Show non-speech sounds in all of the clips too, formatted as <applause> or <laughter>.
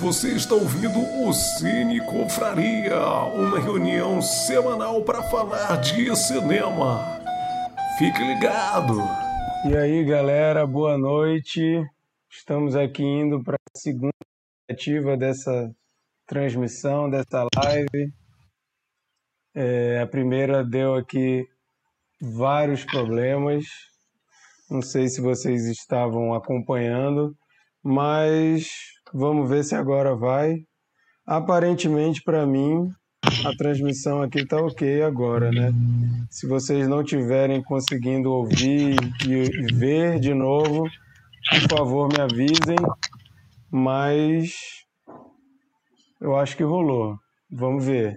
Você está ouvindo o Cine Confraria, uma reunião semanal para falar de cinema. Fique ligado! E aí, galera, boa noite. Estamos aqui indo para a segunda ativa dessa transmissão, dessa live. É, a primeira deu aqui vários problemas. Não sei se vocês estavam acompanhando, mas vamos ver se agora vai. Aparentemente, para mim, a transmissão aqui está ok agora, né? Se vocês não tiverem conseguindo ouvir e ver de novo, por favor, me avisem. Mas eu acho que rolou. Vamos ver.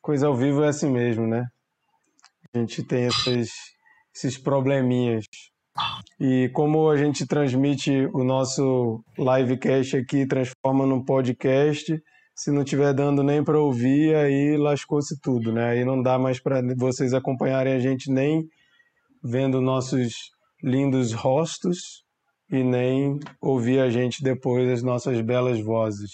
Coisa ao vivo é assim mesmo, né? A gente tem esses, esses probleminhas. E como a gente transmite o nosso livecast aqui, transforma num podcast, se não estiver dando nem para ouvir, aí lascou-se tudo, né? Aí não dá mais para vocês acompanharem a gente nem vendo nossos lindos rostos e nem ouvir a gente depois as nossas belas vozes.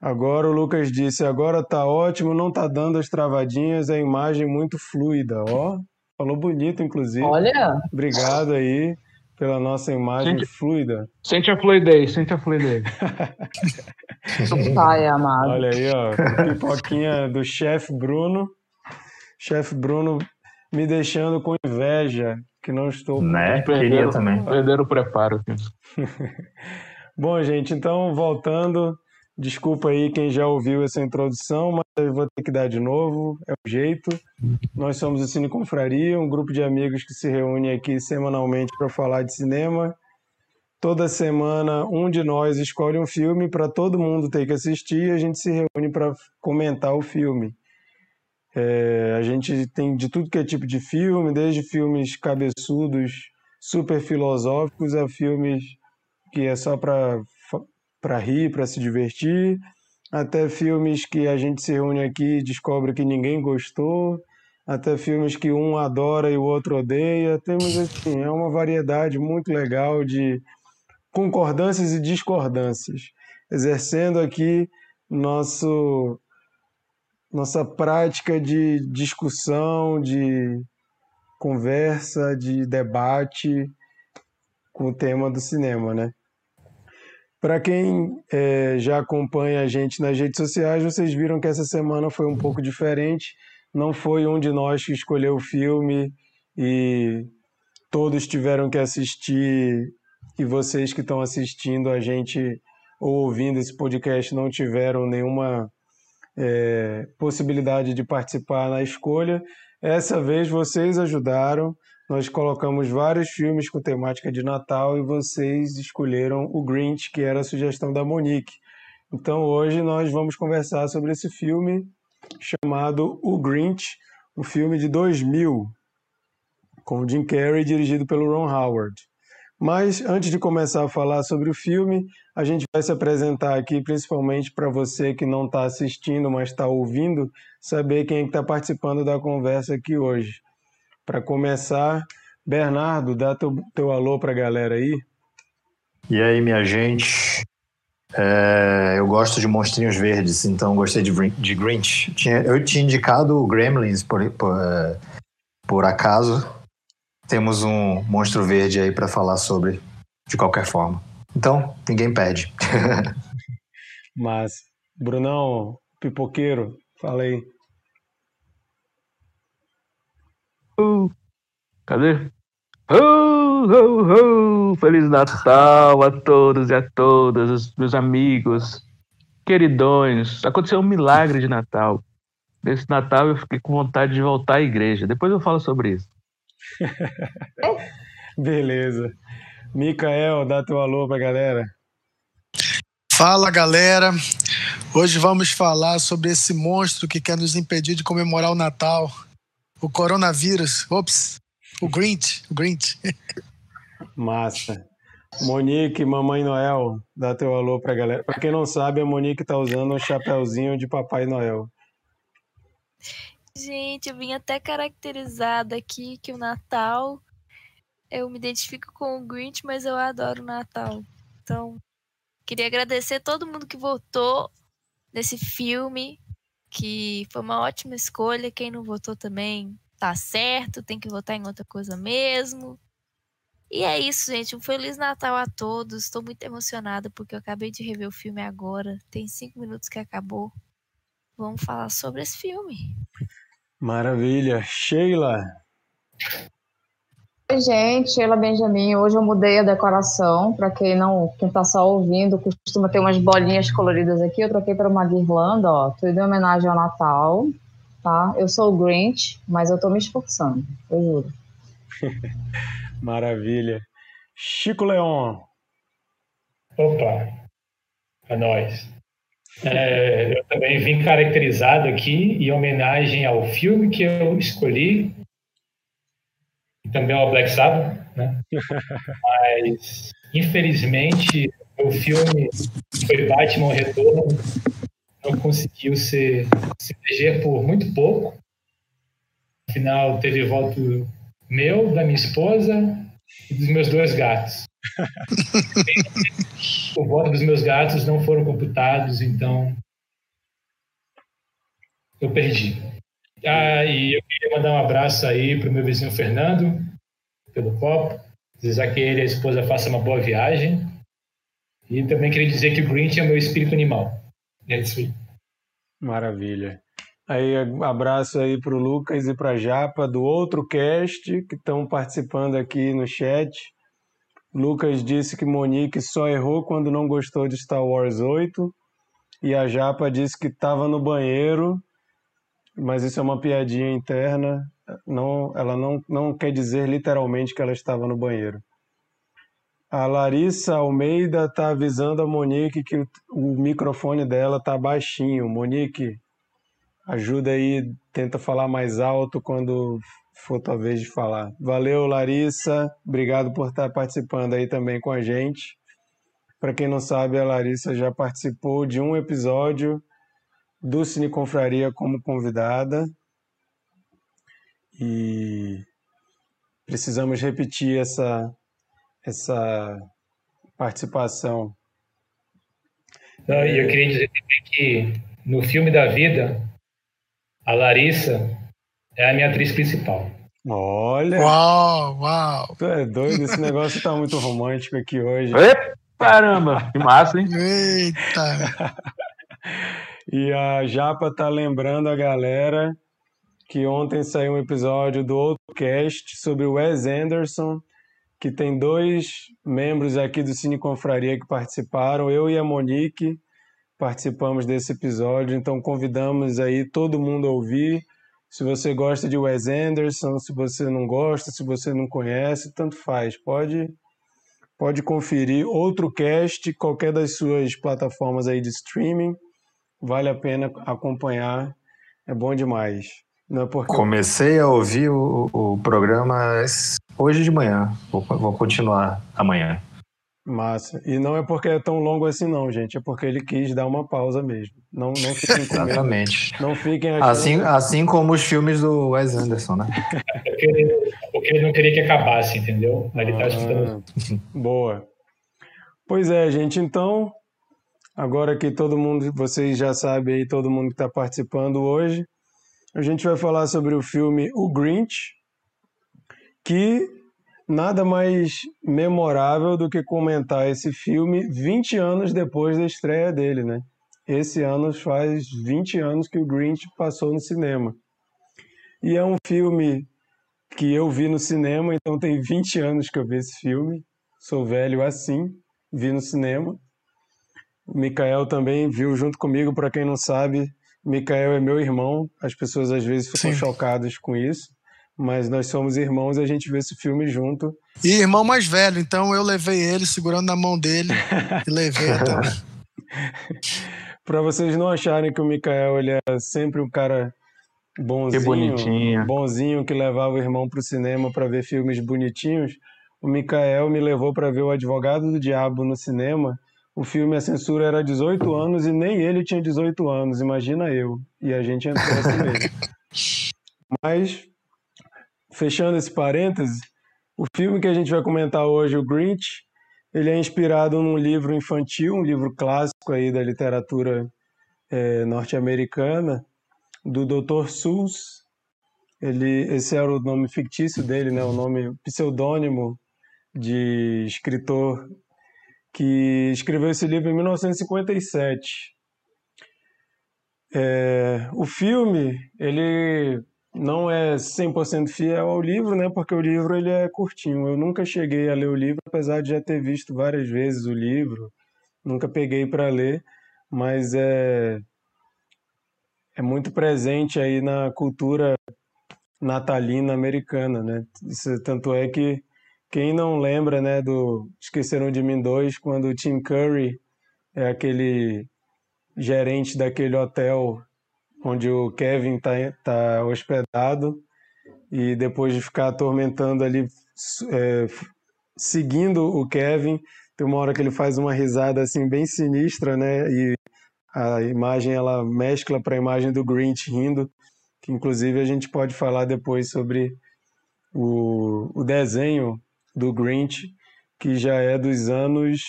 Agora o Lucas disse, agora tá ótimo, não tá dando as travadinhas, a imagem muito fluida, ó. Falou bonito, inclusive. Olha! Obrigado aí pela nossa imagem Sente- fluida. Sente a fluidez, sente a fluidez. <laughs> Pai amado. Olha aí, ó, pipoquinha do chefe Bruno. Chefe Bruno me deixando com inveja, que não estou. Né? Perderam, também. perderam o preparo. <laughs> Bom, gente, então voltando, desculpa aí quem já ouviu essa introdução, mas eu vou ter que dar de novo, é o jeito. Nós somos o Cine Confraria, um grupo de amigos que se reúne aqui semanalmente para falar de cinema. Toda semana, um de nós escolhe um filme para todo mundo ter que assistir e a gente se reúne para comentar o filme. É, a gente tem de tudo que é tipo de filme, desde filmes cabeçudos, super filosóficos, a filmes que é só para para rir, para se divertir, até filmes que a gente se reúne aqui e descobre que ninguém gostou, até filmes que um adora e o outro odeia. Temos assim, é uma variedade muito legal de concordâncias e discordâncias, exercendo aqui nosso nossa prática de discussão, de conversa, de debate com o tema do cinema, né? Para quem eh, já acompanha a gente nas redes sociais, vocês viram que essa semana foi um pouco diferente. Não foi um de nós que escolheu o filme e todos tiveram que assistir e vocês que estão assistindo a gente ou ouvindo esse podcast não tiveram nenhuma eh, possibilidade de participar na escolha. Essa vez vocês ajudaram. Nós colocamos vários filmes com temática de Natal e vocês escolheram o Grinch, que era a sugestão da Monique. Então hoje nós vamos conversar sobre esse filme chamado O Grinch, um filme de 2000, com Jim Carrey, dirigido pelo Ron Howard. Mas antes de começar a falar sobre o filme, a gente vai se apresentar aqui, principalmente para você que não está assistindo, mas está ouvindo, saber quem está participando da conversa aqui hoje. Para começar, Bernardo, dá teu, teu alô para a galera aí. E aí, minha gente? É, eu gosto de monstrinhos verdes, então gostei de, de Grinch. Tinha- eu tinha indicado o Gremlins por, por, é, por acaso. Temos um monstro verde aí para falar sobre, de qualquer forma. Então, ninguém perde. <laughs> Mas, Brunão, pipoqueiro, falei. Uh, cadê? Uh, uh, uh, Feliz Natal a todos e a todas, os meus amigos, queridões. Aconteceu um milagre de Natal. Nesse Natal eu fiquei com vontade de voltar à igreja. Depois eu falo sobre isso. <laughs> Beleza. Micael, dá teu alô pra galera. Fala galera, hoje vamos falar sobre esse monstro que quer nos impedir de comemorar o Natal, o coronavírus, ops, o Grinch, o Grinch. <laughs> Massa. Monique, Mamãe Noel, dá teu alô pra galera. Pra quem não sabe, a Monique tá usando um chapéuzinho de Papai Noel. Gente, eu vim até caracterizada aqui que o Natal eu me identifico com o Grinch, mas eu adoro o Natal. Então, Queria agradecer todo mundo que votou nesse filme, que foi uma ótima escolha. Quem não votou também tá certo, tem que votar em outra coisa mesmo. E é isso, gente. Um Feliz Natal a todos. Estou muito emocionada porque eu acabei de rever o filme agora. Tem cinco minutos que acabou. Vamos falar sobre esse filme. Maravilha. Sheila. Oi, gente. Sheila Benjamin. Hoje eu mudei a decoração. Para quem não, quem tá só ouvindo, costuma ter umas bolinhas coloridas aqui. Eu troquei para uma guirlanda, ó. Tudo em homenagem ao Natal, tá? Eu sou o Grinch, mas eu tô me esforçando. Eu juro. <laughs> Maravilha. Chico Leon. Opa, é nóis. É, eu também vim caracterizado aqui em homenagem ao filme que eu escolhi, e também ao Black Sabbath, né? <laughs> Mas, infelizmente, o filme foi Batman Retorno, não conseguiu ser, se eleger por muito pouco. Afinal, teve voto meu, da minha esposa e dos meus dois gatos. <laughs> o voto dos meus gatos não foram computados, então eu perdi. Ah, e eu queria mandar um abraço aí para o meu vizinho Fernando, pelo copo, desejar que ele e a esposa façam uma boa viagem. E também queria dizer que o Grinch é meu espírito animal. É isso aí. Maravilha. Aí, abraço aí para o Lucas e para a Japa do outro cast que estão participando aqui no chat. Lucas disse que Monique só errou quando não gostou de Star Wars 8. E a Japa disse que estava no banheiro, mas isso é uma piadinha interna. Não, ela não, não quer dizer literalmente que ela estava no banheiro. A Larissa Almeida está avisando a Monique que o, microfone dela está baixinho. Monique, ajuda aí, tenta falar mais alto quando for tua vez de falar. Valeu, Larissa. Obrigado por estar participando aí também com a gente. Para quem não sabe, a Larissa já participou de um episódio do Cine Confraria como convidada. E precisamos repetir essa essa participação. E eu queria dizer também que no filme da vida a Larissa é a minha atriz principal. Olha! Uau, uau! Tu é doido, esse negócio tá muito romântico aqui hoje. Epa, caramba, que massa, hein? Eita! <laughs> e a Japa tá lembrando a galera que ontem saiu um episódio do outro cast sobre o Wes Anderson, que tem dois membros aqui do Cine Confraria que participaram, eu e a Monique participamos desse episódio, então convidamos aí todo mundo a ouvir. Se você gosta de Wes Anderson, se você não gosta, se você não conhece, tanto faz. Pode pode conferir outro cast, qualquer das suas plataformas aí de streaming. Vale a pena acompanhar. É bom demais. Não é porque Comecei a ouvir o, o programa hoje de manhã. Vou, vou continuar amanhã. Massa. E não é porque é tão longo assim, não, gente. É porque ele quis dar uma pausa mesmo. Não, não fiquem com medo. Exatamente. Não fiquem achando... Assim, assim como os filmes do Wes Anderson, né? Porque <laughs> ele, porque ele não queria que acabasse, entendeu? Aí ele tá escutando. Ah, boa. Pois é, gente. Então, agora que todo mundo, vocês já sabem aí, todo mundo que está participando hoje, a gente vai falar sobre o filme O Grinch, que nada mais memorável do que comentar esse filme 20 anos depois da estreia dele, né? Esse ano faz 20 anos que o Grinch passou no cinema. E é um filme que eu vi no cinema, então tem 20 anos que eu vi esse filme. Sou velho assim, vi no cinema. O Mikael também viu junto comigo, para quem não sabe, Mikael é meu irmão. As pessoas às vezes ficam Sim. chocadas com isso, mas nós somos irmãos e a gente vê esse filme junto. E irmão mais velho, então eu levei ele segurando na mão dele <laughs> e levei até lá. Para vocês não acharem que o Mikael ele é sempre um cara bonzinho, Que bonitinho. bonzinho que levava o irmão para o cinema para ver filmes bonitinhos, o Mikael me levou para ver O Advogado do Diabo no cinema. O filme, a censura era 18 anos e nem ele tinha 18 anos, imagina eu. E a gente entrou assim mesmo. <laughs> Mas, fechando esse parêntese, o filme que a gente vai comentar hoje, o Grinch, Ele é inspirado num livro infantil, um livro clássico aí da literatura é, norte-americana, do Dr. Seuss. Ele, esse era o nome fictício dele, né? O nome pseudônimo de escritor que escreveu esse livro em 1957. É, o filme, ele não é 100% fiel ao livro, né? Porque o livro ele é curtinho. Eu nunca cheguei a ler o livro, apesar de já ter visto várias vezes o livro. Nunca peguei para ler, mas é é muito presente aí na cultura natalina americana, né? Isso, tanto é que quem não lembra, né, do Esqueceram de Mim 2, quando o Tim Curry é aquele gerente daquele hotel onde o Kevin está tá hospedado e depois de ficar atormentando ali, é, seguindo o Kevin, tem uma hora que ele faz uma risada assim bem sinistra, né? E a imagem ela mescla para a imagem do Grinch rindo, que inclusive a gente pode falar depois sobre o, o desenho do Grinch, que já é dos anos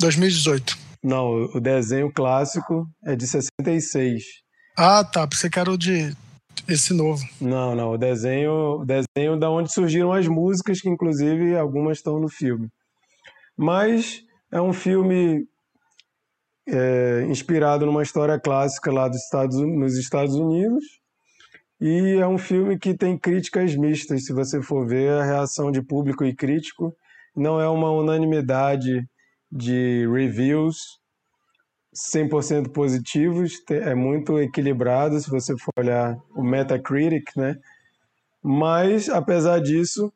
2018. Não, o desenho clássico é de 66. Ah, tá. Pensei que era o de esse novo. Não, não. O desenho, o desenho da onde surgiram as músicas, que inclusive algumas estão no filme. Mas é um filme é, inspirado numa história clássica lá dos Estados, nos Estados Unidos. E é um filme que tem críticas mistas, se você for ver a reação de público e crítico. Não é uma unanimidade de reviews 100% positivos, é muito equilibrado se você for olhar o Metacritic, né? Mas, apesar disso,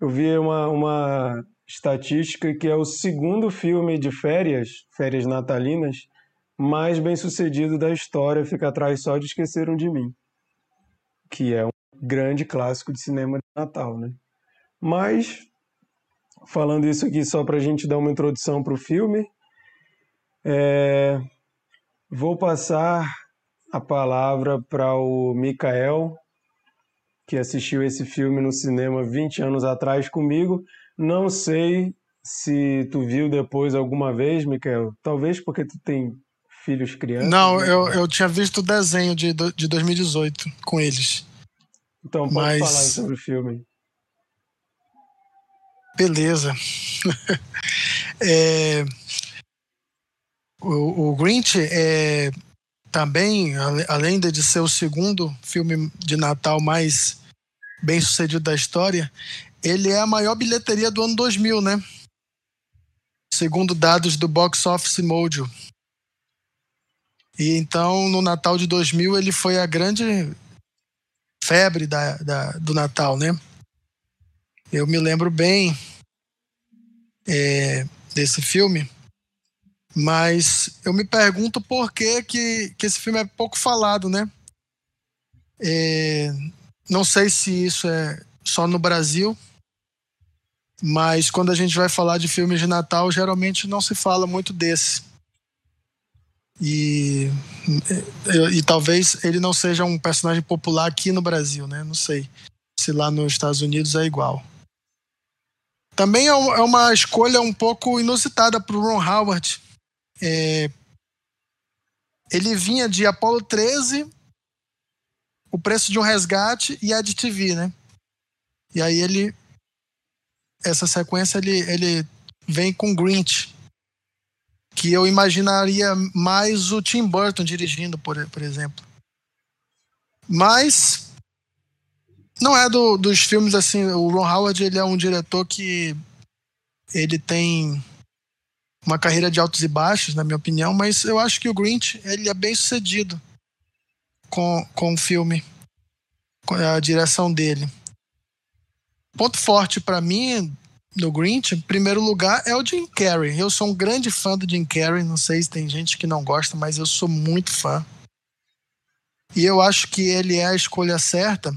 eu vi uma, uma estatística que é o segundo filme de férias, férias natalinas, mais bem sucedido da história, fica atrás só de Esqueceram de Mim, que é um grande clássico de cinema de Natal, né? Mas, falando isso aqui só para a gente dar uma introdução para o filme, é... vou passar a palavra para o Mikael, que assistiu esse filme no cinema 20 anos atrás comigo. Não sei se tu viu depois alguma vez, Mikael. Talvez porque tu tem filhos crianças. Não, né? eu, eu tinha visto o desenho de, de 2018 com eles. Então, pode Mas... falar sobre o filme. Beleza. <laughs> é, o, o Grinch é também, além de ser o segundo filme de Natal mais bem sucedido da história, ele é a maior bilheteria do ano 2000, né? Segundo dados do Box Office Mojo. E então, no Natal de 2000, ele foi a grande febre da, da do Natal, né? Eu me lembro bem é, desse filme, mas eu me pergunto por que, que, que esse filme é pouco falado, né? É, não sei se isso é só no Brasil, mas quando a gente vai falar de filmes de Natal, geralmente não se fala muito desse. E, e, e, talvez ele não seja um personagem popular aqui no Brasil, né? Não sei se lá nos Estados Unidos é igual. Também é, é uma escolha um pouco inusitada para o Ron Howard. É, ele vinha de Apollo 13, O Preço de um Resgate e Ed TV, né? E aí ele essa sequência ele, ele vem com Grinch, que eu imaginaria mais o Tim Burton dirigindo, por, por exemplo. Mas não é do, dos filmes assim. O Ron Howard ele é um diretor que ele tem uma carreira de altos e baixos, na minha opinião, mas eu acho que o Grinch ele é bem sucedido com, com o filme, com a direção dele. Ponto forte para mim no Grinch, em primeiro lugar, é o Jim Carrey. Eu sou um grande fã do Jim Carrey. Não sei se tem gente que não gosta, mas eu sou muito fã. E eu acho que ele é a escolha certa,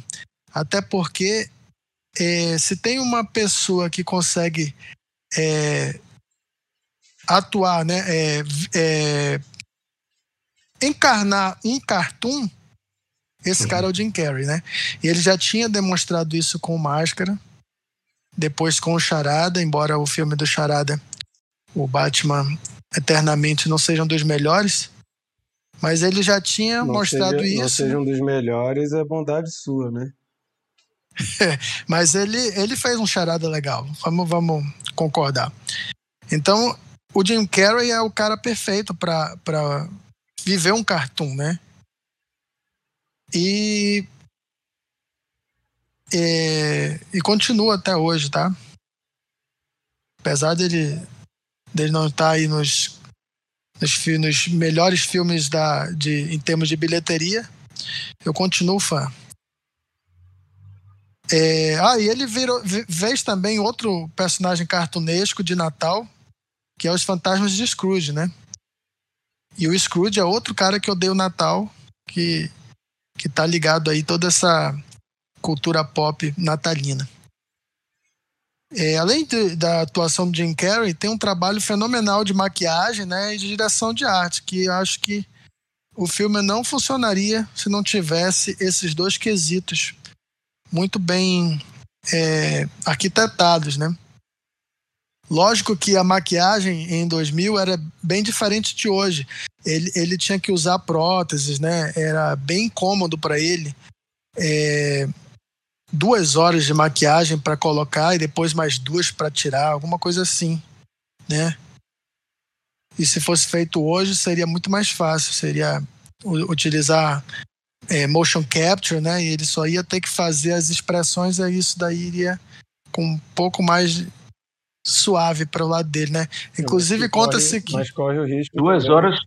até porque é, se tem uma pessoa que consegue é, atuar, né, é, é encarnar um cartoon, esse cara é o Jim Carrey, né? E ele já tinha demonstrado isso com Máscara. Depois com o Charada, embora o filme do Charada, o Batman Eternamente, não seja um dos melhores. Mas ele já tinha Não mostrado seja, isso. Não seja um dos melhores, é bondade sua, né? <laughs> Mas ele, ele fez um charada legal. Vamos, vamos concordar. Então, o Jim Carrey é o cara perfeito para viver um cartoon, né? E, e. E continua até hoje, tá? Apesar dele, dele não estar aí nos, nos, nos melhores filmes da, de, em termos de bilheteria, eu continuo fã. É, ah, e ele virou, fez também outro personagem cartunesco de Natal, que é os Fantasmas de Scrooge, né? E o Scrooge é outro cara que odeia o Natal, que, que tá ligado aí toda essa cultura pop natalina. É, além de- da atuação do Jim Carrey, tem um trabalho fenomenal de maquiagem né, e de direção de arte, que acho que o filme não funcionaria se não tivesse esses dois quesitos muito bem é, arquitetados, né? Lógico que a maquiagem em 2000 era bem diferente de hoje. Ele, ele tinha que usar próteses, né? Era bem cômodo para ele. É, duas horas de maquiagem para colocar e depois mais duas para tirar, alguma coisa assim, né? E se fosse feito hoje seria muito mais fácil, seria utilizar é, motion capture, né? E ele só ia ter que fazer as expressões, e isso daí iria com um pouco mais suave para o lado dele, né? Inclusive Mas conta-se que Mas corre o risco. Duas horas.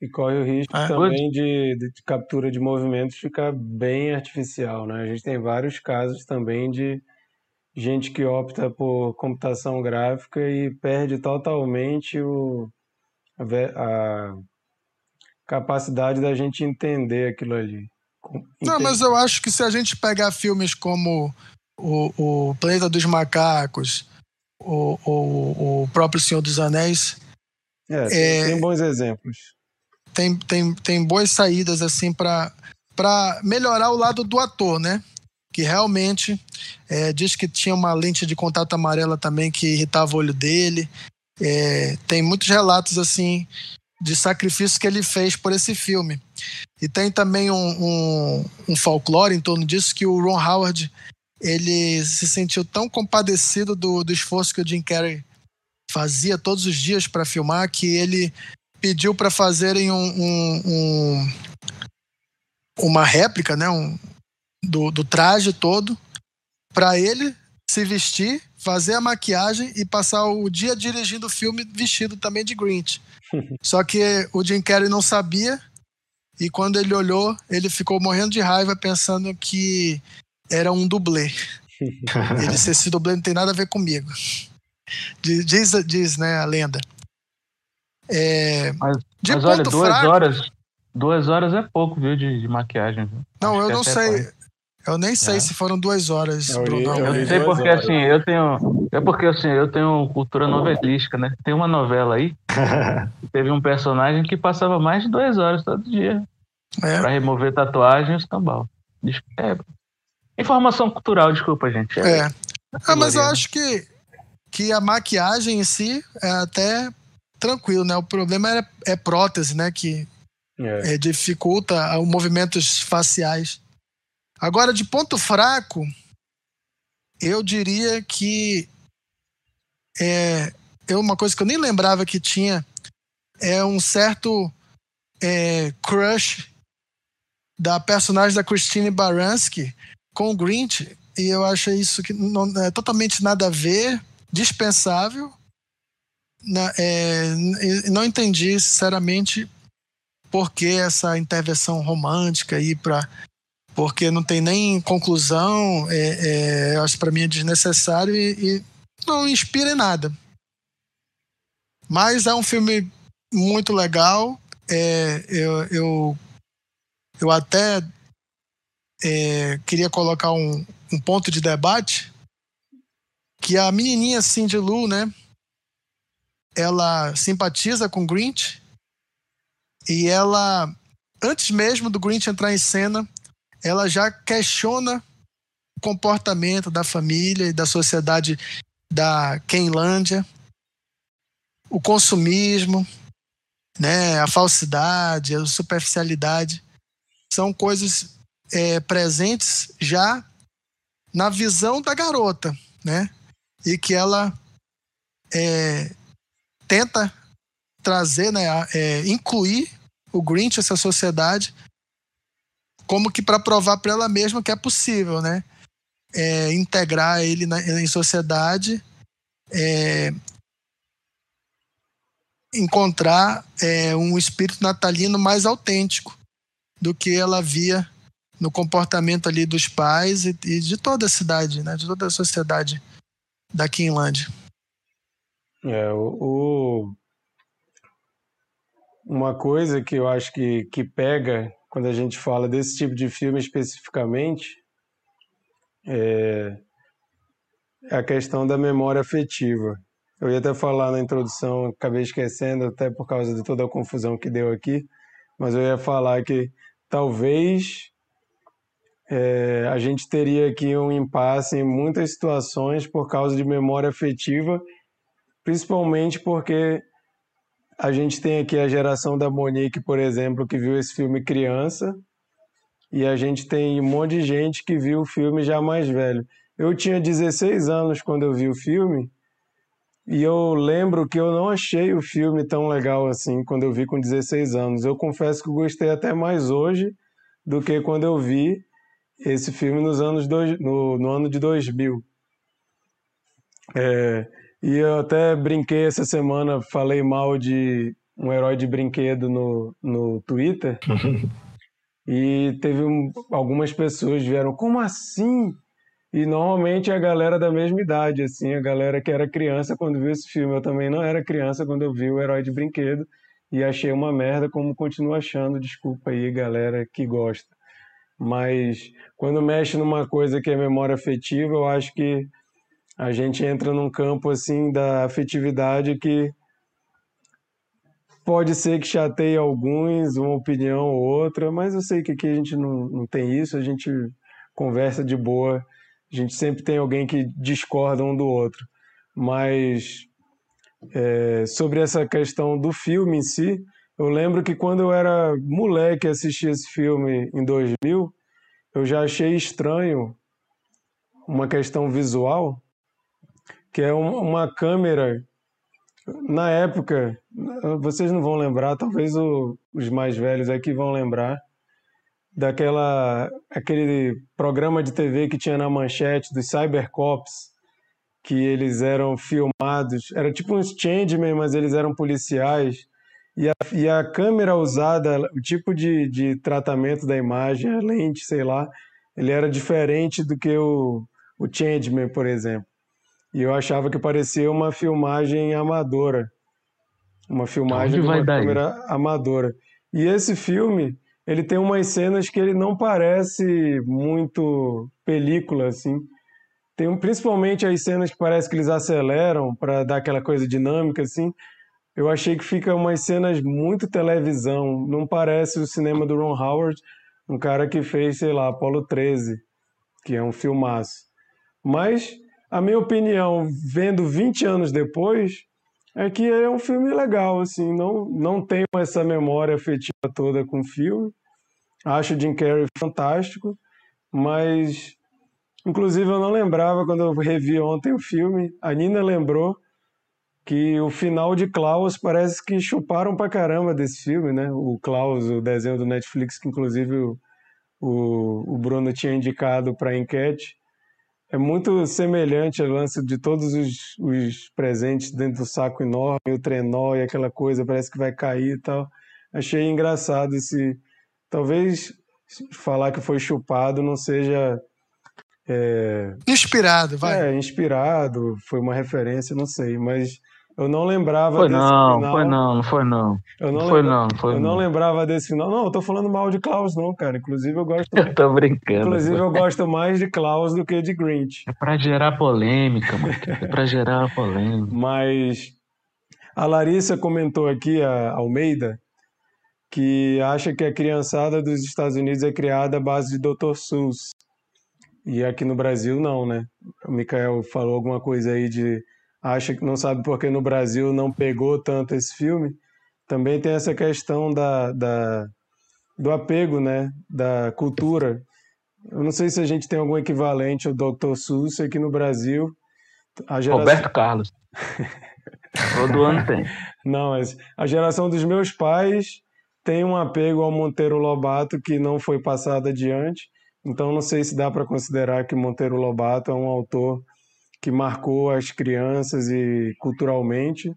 E corre o risco Ah, também de, de captura de movimentos ficar bem artificial, né? A gente tem vários casos também de gente que opta por computação gráfica e perde totalmente o, a, capacidade da gente entender aquilo ali. Não, mas eu acho que se a gente pegar filmes como o, o Planeta dos Macacos, o, o, o próprio Senhor dos Anéis, É, é- tem bons exemplos. Tem, tem, tem boas saídas assim para melhorar o lado do ator, né? Que realmente é, diz que tinha uma lente de contato amarela também que irritava o olho dele. É, tem muitos relatos assim de sacrifício que ele fez por esse filme. E tem também um, um, um folclore em torno disso que o Ron Howard ele se sentiu tão compadecido do, do esforço que o Jim Carrey fazia todos os dias para filmar que ele pediu para fazerem um, um- um- uma réplica, né, um- do, do traje todo, para ele se vestir, fazer a maquiagem e passar o dia dirigindo o filme vestido também de Grinch. <laughs> Só que o Jim Carrey não sabia e quando ele olhou, ele ficou morrendo de raiva pensando que era um dublê. <laughs> Ele disse, esse dublê não tem nada a ver comigo. Diz, diz, diz, né, a lenda. É, Mas- de Mas olha, duas fraco, horas. Duas horas é pouco, viu, de, de maquiagem. viu? Não, Acho eu não sei. pode. Eu nem sei É. se foram duas horas, Eu Bruno. eu sei porque horas. assim, eu tenho. É porque assim, eu tenho cultura novelística, né? Tem uma novela aí, <laughs> que teve um personagem que passava mais de duas horas todo dia É. pra remover tatuagem e escambau. É, informação cultural, desculpa, gente. É. Ah, mas eu acho que, que a maquiagem em si é até tranquilo, né? O problema é, é prótese, né? Que É. é, dificulta os movimentos faciais. Agora, de ponto fraco, eu diria que é, é uma coisa que eu nem lembrava que tinha é um certo é, crush da personagem da Christine Baranski com o Grinch e eu acho isso que não é totalmente nada a ver, dispensável. É, não entendi, sinceramente, por que essa intervenção romântica aí para porque não tem nem conclusão, é, é, acho para mim é desnecessário e, e não inspira em nada. Mas é um filme muito legal. é, eu, eu, eu até é, queria colocar um, um ponto de debate que a menininha Cindy Lou, né? Ela simpatiza com Grinch e ela, antes mesmo do Grinch entrar em cena, ela já questiona comportamento da família e da sociedade da Quenlândia, o consumismo, né, a falsidade, a superficialidade, são coisas é, presentes já na visão da garota, né? E que ela é, tenta trazer, né, é, incluir o Grinch, essa sociedade, como que para provar para ela mesma que é possível, né? É, integrar ele na, em sociedade, é, encontrar é, um espírito natalino mais autêntico do que ela via no comportamento ali dos pais e, e de toda a cidade, né? De toda a sociedade da Quinlândia. É, o, o, uma coisa que eu acho que, que pega quando a gente fala desse tipo de filme especificamente é, é a questão da memória afetiva. Eu ia até falar na introdução, acabei esquecendo, até por causa de toda a confusão que deu aqui, mas eu ia falar que talvez é, a gente teria aqui um impasse em muitas situações por causa de memória afetiva, principalmente porque a gente tem aqui a geração da Monique, por exemplo, que viu esse filme criança, e a gente tem um monte de gente que viu o filme já mais velho. Eu tinha 16 anos quando eu vi o filme, e eu lembro que eu não achei o filme tão legal assim quando eu vi com 16 anos. Eu confesso que gostei até mais hoje do que quando eu vi esse filme nos anos dois, no, no ano de 2000. É, e eu até brinquei essa semana, falei mal de um herói de brinquedo no, no Twitter. <laughs> e teve um, algumas pessoas vieram, como assim? E normalmente a galera da mesma idade, assim, a galera que era criança quando viu esse filme. Eu também não era criança quando eu vi o Herói de Brinquedo e achei uma merda, como continuo achando. Desculpa aí, galera que gosta. Mas quando mexe numa coisa que é memória afetiva, eu acho que a gente entra num campo assim da afetividade que pode ser que chateie alguns, uma opinião ou outra, mas eu sei que aqui a gente não, não tem isso, a gente conversa de boa a gente sempre tem alguém que discorda um do outro. Mas é, sobre essa questão do filme em si, eu lembro que quando eu era moleque assisti esse filme em 2000, eu já achei estranho uma questão visual, que é uma câmera. Na época, vocês não vão lembrar, talvez o, os mais velhos aqui vão lembrar, daquela aquele programa de TV que tinha na manchete dos Cybercops, que eles eram filmados, era tipo uns changemen, mas eles eram policiais, e a, e a câmera usada, o tipo de, de tratamento da imagem, a lente, sei lá, ele era diferente do que o, o changeman, por exemplo. E eu achava que parecia uma filmagem amadora, uma filmagem de uma câmera amadora. E esse filme, ele tem umas cenas que ele não parece muito película, assim. Tem principalmente as cenas que parece que eles aceleram para dar aquela coisa dinâmica, assim. Eu achei que fica umas cenas muito televisão. Não parece o cinema do Ron Howard, um cara que fez, sei lá, Apolo 13, que é um filmaço. Mas, a minha opinião, vendo 20 anos depois, é que é um filme legal, assim, não, não tenho essa memória afetiva toda com o filme. Acho Jim Carrey fantástico, mas inclusive eu não lembrava quando eu revi ontem o filme. A Nina lembrou que o final de Klaus parece que chuparam pra caramba desse filme, né? O Klaus, o desenho do Netflix, que inclusive o, o, o Bruno tinha indicado para enquete é muito semelhante ao lance de todos os, os, presentes dentro do saco enorme, o trenó e aquela coisa, parece que vai cair e tal. Achei engraçado esse. Talvez falar que foi chupado não seja. É... Inspirado, vai. É, inspirado, foi uma referência, não sei, mas eu não lembrava foi desse não, final. Foi não, não foi não. Eu não, foi lembra... não, foi Eu não. não lembrava desse final. Não, eu tô falando mal de Klaus, não, cara. Inclusive eu gosto. <laughs> Eu tô brincando. Inclusive eu gosto mais de Klaus do que de Grinch. É pra gerar polêmica, mano. É pra gerar polêmica. Mas a Larissa comentou aqui, a Almeida, que acha que a criançada dos Estados Unidos é criada à base de Dr. Seuss. E aqui no Brasil não, né? O Mikael falou alguma coisa aí de acha que não sabe porque no Brasil não pegou tanto esse filme. Também tem essa questão da, da do apego, né? Da cultura. Eu não sei se a gente tem algum equivalente ao Dr. Seuss aqui no Brasil. A geração... Roberto Carlos. <laughs> Todo ano tem. Não, mas a geração dos meus pais tem um apego ao Monteiro Lobato que não foi passado adiante. Então não sei se dá para considerar que Monteiro Lobato é um autor que marcou as crianças e culturalmente.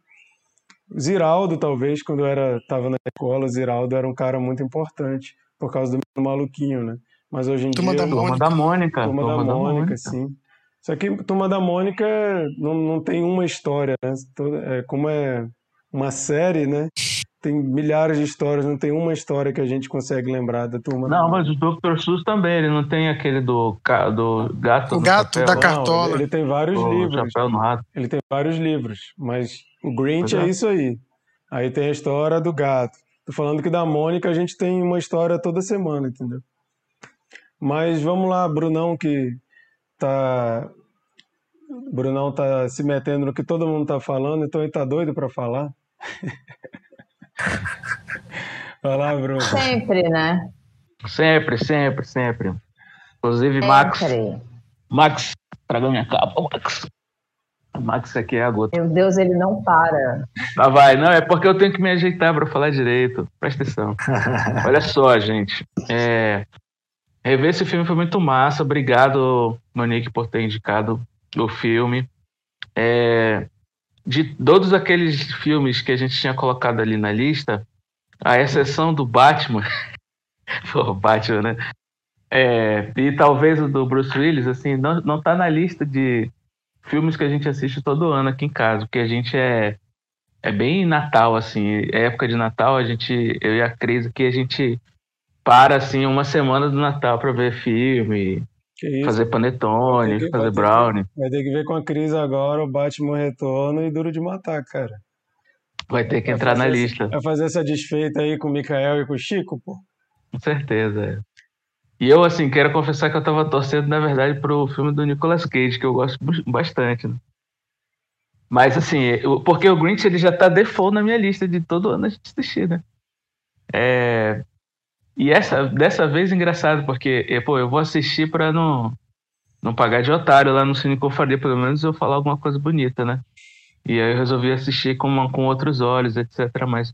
Ziraldo, talvez, quando eu era estava na escola, Ziraldo era um cara muito importante por causa do maluquinho, né? Mas hoje em Turma dia. Da Turma da Mônica. Turma, Turma da, da Mônica, Mônica, sim. Só que Turma da Mônica não, não tem uma história, né? É, como é uma série, né? Tem milhares de histórias, não tem uma história que a gente consegue lembrar da turma. Não, mas o Dr. Seuss também, ele não tem aquele do, do gato. O gato da cartola. Não, ele, ele, tem vários o livros. Chapéu no rato. Ele tem vários livros, mas o Grinch é. é isso aí. Aí tem a história do gato. Tô falando que da Mônica a gente tem uma história toda semana, entendeu? Mas vamos lá, Brunão, que tá. Brunão tá se metendo no que todo mundo tá falando, então ele tá doido para falar. <laughs> Vai lá, Bruno. Sempre, né? Sempre, sempre, sempre. Inclusive, sempre. Max. Max, traga minha capa, Max. O Max aqui é a gota. Meu Deus, ele não para. Tá, vai. Não, é porque eu tenho que me ajeitar para falar direito. Presta atenção. <laughs> Olha só, gente. É... Rever esse filme foi muito massa. Obrigado, Monique, por ter indicado o filme. É de todos aqueles filmes que a gente tinha colocado ali na lista, a exceção do Batman, <laughs> pô, Batman, né? É, e talvez o do Bruce Willis, assim, não, não tá na lista de filmes que a gente assiste todo ano aqui em casa, porque a gente é, é bem Natal, assim, é época de Natal, a gente, eu e a Cris aqui, a gente para, assim, uma semana do Natal para ver filme, Fazer panetone, que, fazer brownie. vai ter que ver com a Cris agora, o Batman Retorno e Duro de Matar, cara. Vai ter que vai entrar na lista. vai fazer essa desfeita aí com o Mikael e com o Chico, pô? Com certeza, é. E eu, assim, quero confessar que eu tava torcendo, na verdade, pro filme do Nicolas Cage, que eu gosto bastante, né? Mas, assim, porque o Grinch, ele já tá default na minha lista de todo ano a gente assistir, né? É, e essa, dessa vez, engraçado, porque pô, eu vou assistir para não, não pagar de otário lá no Cine Confraria, pelo menos eu falar alguma coisa bonita, né? E aí eu resolvi assistir com, com outros olhos, etc. Mas...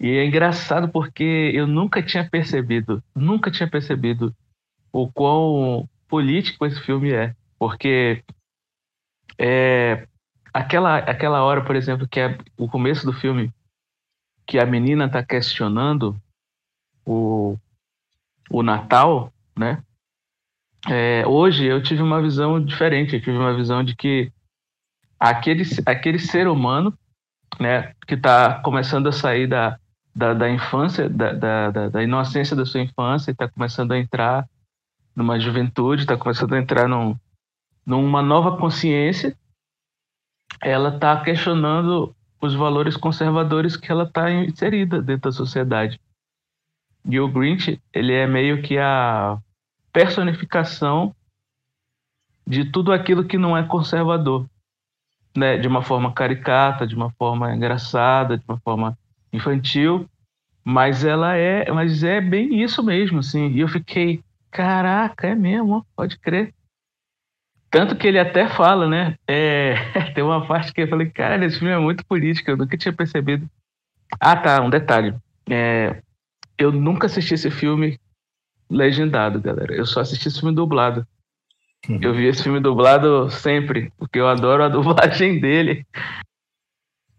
E é engraçado porque eu nunca tinha percebido, nunca tinha percebido o quão político esse filme é. Porque é, aquela, aquela hora, por exemplo, que é o começo do filme, que a menina está questionando o, o Natal, né? É, hoje eu tive uma visão diferente, eu tive uma visão de que aquele, aquele ser humano, né, que está começando a sair da, da, da infância, da, da, da, inocência da sua infância, está começando a entrar numa juventude, está começando a entrar num, numa nova consciência, ela está questionando os valores conservadores que ela está inserida dentro da sociedade. E o Grinch, ele é meio que a personificação de tudo aquilo que não é conservador, né? De uma forma caricata, de uma forma engraçada, de uma forma infantil, mas ela é, mas é bem isso mesmo, assim. E eu fiquei, caraca, é mesmo, pode crer. Tanto que ele até fala, né? É, <laughs> tem uma parte que eu falei, cara, esse filme é muito político, eu nunca tinha percebido. Ah, tá, um detalhe. É, eu nunca assisti esse filme legendado, galera. Eu só assisti esse filme dublado. Uhum. Eu vi esse filme dublado sempre, porque eu adoro a <laughs> dublagem dele.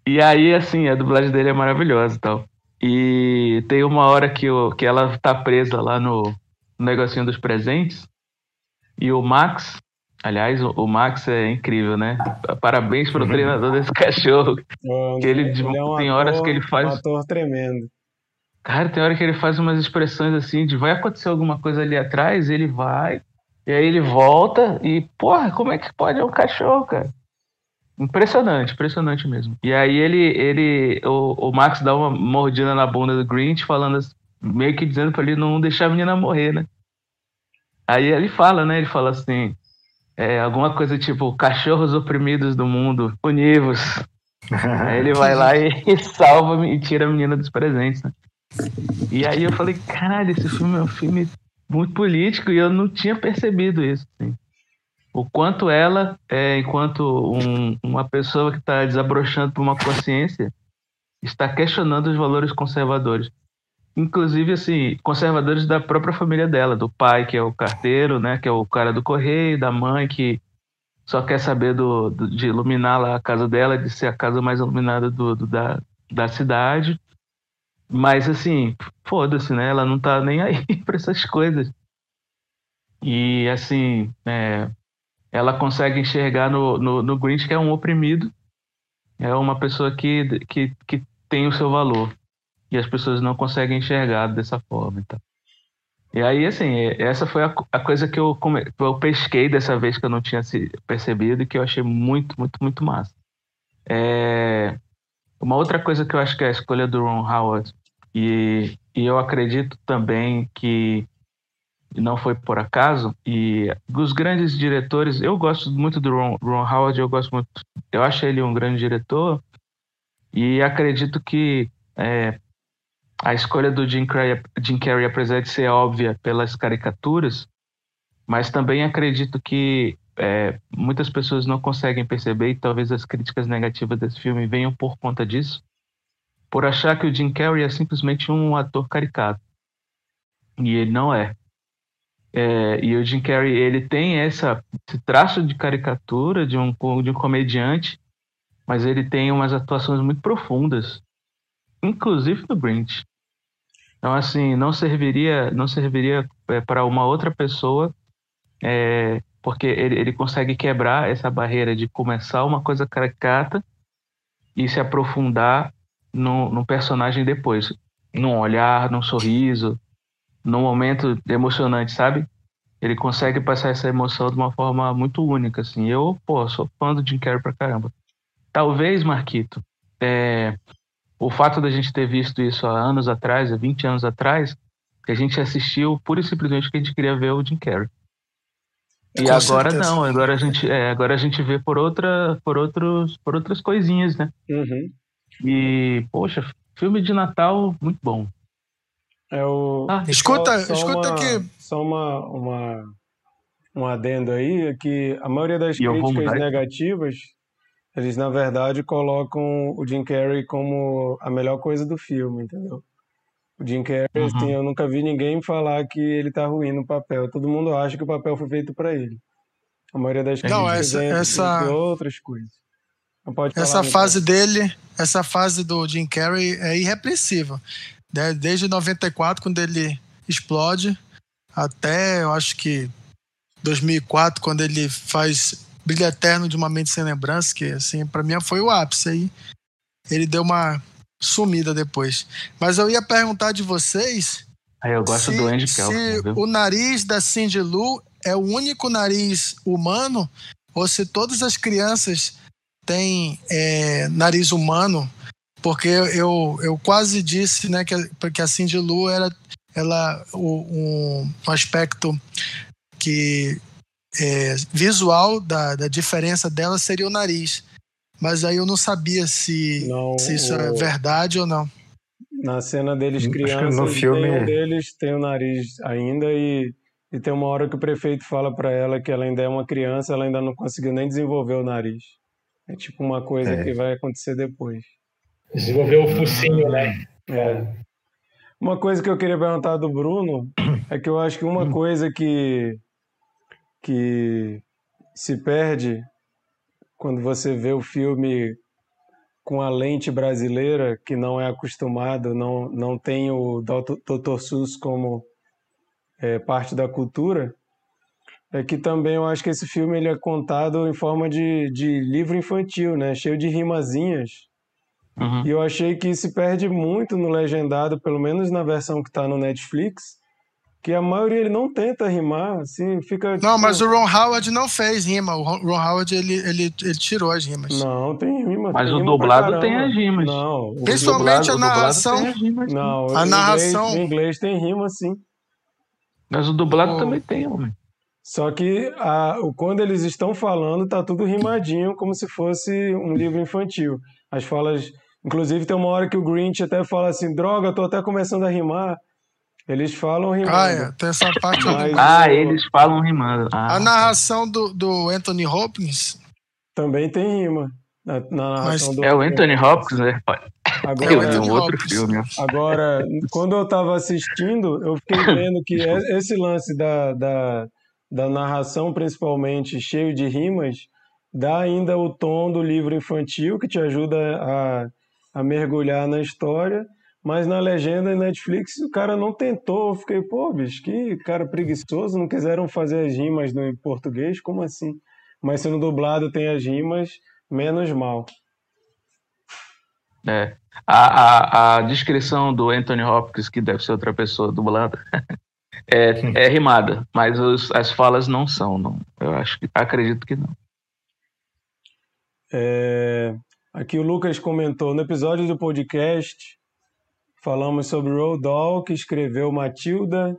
E aí, assim, a dublagem dele é maravilhosa e tal. E tem uma hora que, o, que ela tá presa lá no, no negocinho dos presentes. E o Max, aliás, o, o Max é incrível, né? Parabéns pro uhum. treinador desse <laughs> cachorro. Bom, que ele, ele é um tem ator, horas que ele faz. Um ator tremendo. Cara, tem hora que ele faz umas expressões assim de vai acontecer alguma coisa ali atrás, ele vai, e aí ele volta e, porra, como é que pode? É um cachorro, cara. Impressionante, impressionante mesmo. E aí ele, ele o, o Max dá uma mordida na bunda do Grinch, falando meio que dizendo pra ele não deixar a menina morrer, né? Aí ele fala, né? Ele fala assim, é, alguma coisa tipo cachorros oprimidos do mundo, univos. <laughs> aí ele vai lá e, e <laughs> salva e tira a menina dos presentes, né? E aí eu falei, caralho, esse filme é um filme muito político e eu não tinha percebido isso. Assim. O quanto ela, é, enquanto um, uma pessoa que está desabrochando por uma consciência, está questionando os valores conservadores. Inclusive, assim, conservadores da própria família dela, do pai, que é o carteiro, né, que é o cara do correio, da mãe, que só quer saber do, do de iluminar lá a casa dela, de ser a casa mais iluminada do, do da, da cidade. Mas, assim, foda-se, né? Ela não tá nem aí <laughs> pra essas coisas. E, assim, é, ela consegue enxergar no, no, no Grinch que é um oprimido, é uma pessoa que, que, que tem o seu valor. E as pessoas não conseguem enxergar dessa forma. Então. E aí, assim, essa foi a, a coisa que eu, come, eu pesquei dessa vez que eu não tinha se percebido e que eu achei muito, muito, muito massa. É, uma outra coisa que eu acho que é a escolha do Ron Howard, e, e eu acredito também que não foi por acaso, e dos grandes diretores, eu gosto muito do Ron, Ron Howard, eu gosto muito, eu acho ele um grande diretor, e acredito que é, a escolha do Jim Carrey, Jim Carrey, apesar de ser óbvia pelas caricaturas, mas também acredito que é, muitas pessoas não conseguem perceber e talvez as críticas negativas desse filme venham por conta disso, por achar que o Jim Carrey é simplesmente um ator caricato. E ele não é. é e o Jim Carrey ele tem essa, esse traço de caricatura de um, de um comediante, mas ele tem umas atuações muito profundas, inclusive no Grinch. Então assim, não serviria, não serviria é, para uma outra pessoa é, porque ele, ele consegue quebrar essa barreira de começar uma coisa caricata e se aprofundar no, no personagem depois, num olhar, num sorriso, num momento emocionante, sabe? Ele consegue passar essa emoção de uma forma muito única, assim. Eu, pô, sou fã do Jim Carrey pra caramba. Talvez, Marquito, é, o fato da gente ter visto isso há anos atrás, há 20 anos atrás, que a gente assistiu pura e simplesmente porque a gente queria ver o Jim Carrey. E Com agora certeza. não, agora a gente, é, agora a gente vê por outra, por outros, por outras coisinhas, né? Uhum. E poxa, filme de Natal muito bom. É o. Ah, escuta, só, só escuta uma, aqui. Só uma, uma, um adendo aí, é que a maioria das e críticas negativas, eles na verdade colocam o Jim Carrey como a melhor coisa do filme, entendeu? O Jim Carrey, uhum. assim, eu nunca vi ninguém falar que ele tá ruim no papel. Todo mundo acha que o papel foi feito para ele. A maioria das Não, essa, essa... outras coisas. essa fase dele, essa fase do Jim Carrey é irrepressível. Né? Desde 94, quando ele explode, até eu acho que 2004, quando ele faz Brilho Eterno de uma Mente Sem Lembrança, que assim, para mim foi o ápice aí. Ele deu uma sumida depois. Mas eu ia perguntar de vocês. Aí eu gosto se, do Andy Se o nariz da Cindy Lou é o único nariz humano ou se todas as crianças têm é, nariz humano. Porque eu, eu quase disse né, que, que a Cindy Lou era ela, um, um aspecto que é, visual da, da diferença dela seria o nariz. Mas aí eu não sabia se, não, se isso é o... é verdade ou não. Na cena deles crianças, no filme... tem um deles tem o nariz ainda e, e tem uma hora que o prefeito fala para ela que ela ainda é uma criança, ela ainda não conseguiu nem desenvolver o nariz. É tipo uma coisa é. que vai acontecer depois. Desenvolver o focinho, né? É. Uma coisa que eu queria perguntar do Bruno <coughs> é que eu acho que uma coisa que, que se perde quando você vê o filme com a lente brasileira, que não é acostumado, não, não tem o Dr. Sus como é, parte da cultura, é que também eu acho que esse filme ele é contado em forma de, de livro infantil, né? cheio de rimazinhas. Uhum. E eu achei que se perde muito no legendado, pelo menos na versão que está no Netflix, que a maioria ele não tenta rimar, assim, fica... Não, tipo... mas o Ron Howard não fez rima, o Ron Howard ele, ele, ele tirou as rimas. Não, tem rima. Mas tem o rima dublado tem as rimas. Não. Principalmente dublado, a narração. Rimas, não, a narração... Inglês, em inglês tem rima, sim. Mas o dublado O- também tem, homem. Só que a, o- quando eles estão falando, tá tudo rimadinho, como se fosse um livro infantil. As falas. Inclusive, tem uma hora que o Grinch até fala assim: droga, tô até começando a rimar. Eles falam rimando. Ah, é, tem essa parte. Mas Ah, eles falam rimando. Ah, A narração do, do Anthony Hopkins também tem rima. Na, na narração Mas- do É o Anthony Hopkins, né? É o Eu vi Agora, Anthony um outro filme. Agora, quando eu estava assistindo, eu fiquei <laughs> vendo que e- esse lance da, da, da narração, principalmente cheio de rimas, dá ainda o tom do livro infantil, que te ajuda a, a mergulhar na história, mas na legenda e Netflix o cara não tentou. Eu fiquei, pô, bicho, que cara preguiçoso, não quiseram fazer as rimas no em português? Como assim? Mas se no dublado tem as rimas, menos mal. É. A, a, a descrição do Anthony Hopkins, que deve ser outra pessoa dublada, <laughs> é, é rimada, mas os- as falas não são. Não. Eu acho que acredito que não. É, aqui o Lucas comentou, no episódio do podcast, falamos sobre Roald Dahl, que escreveu Matilda,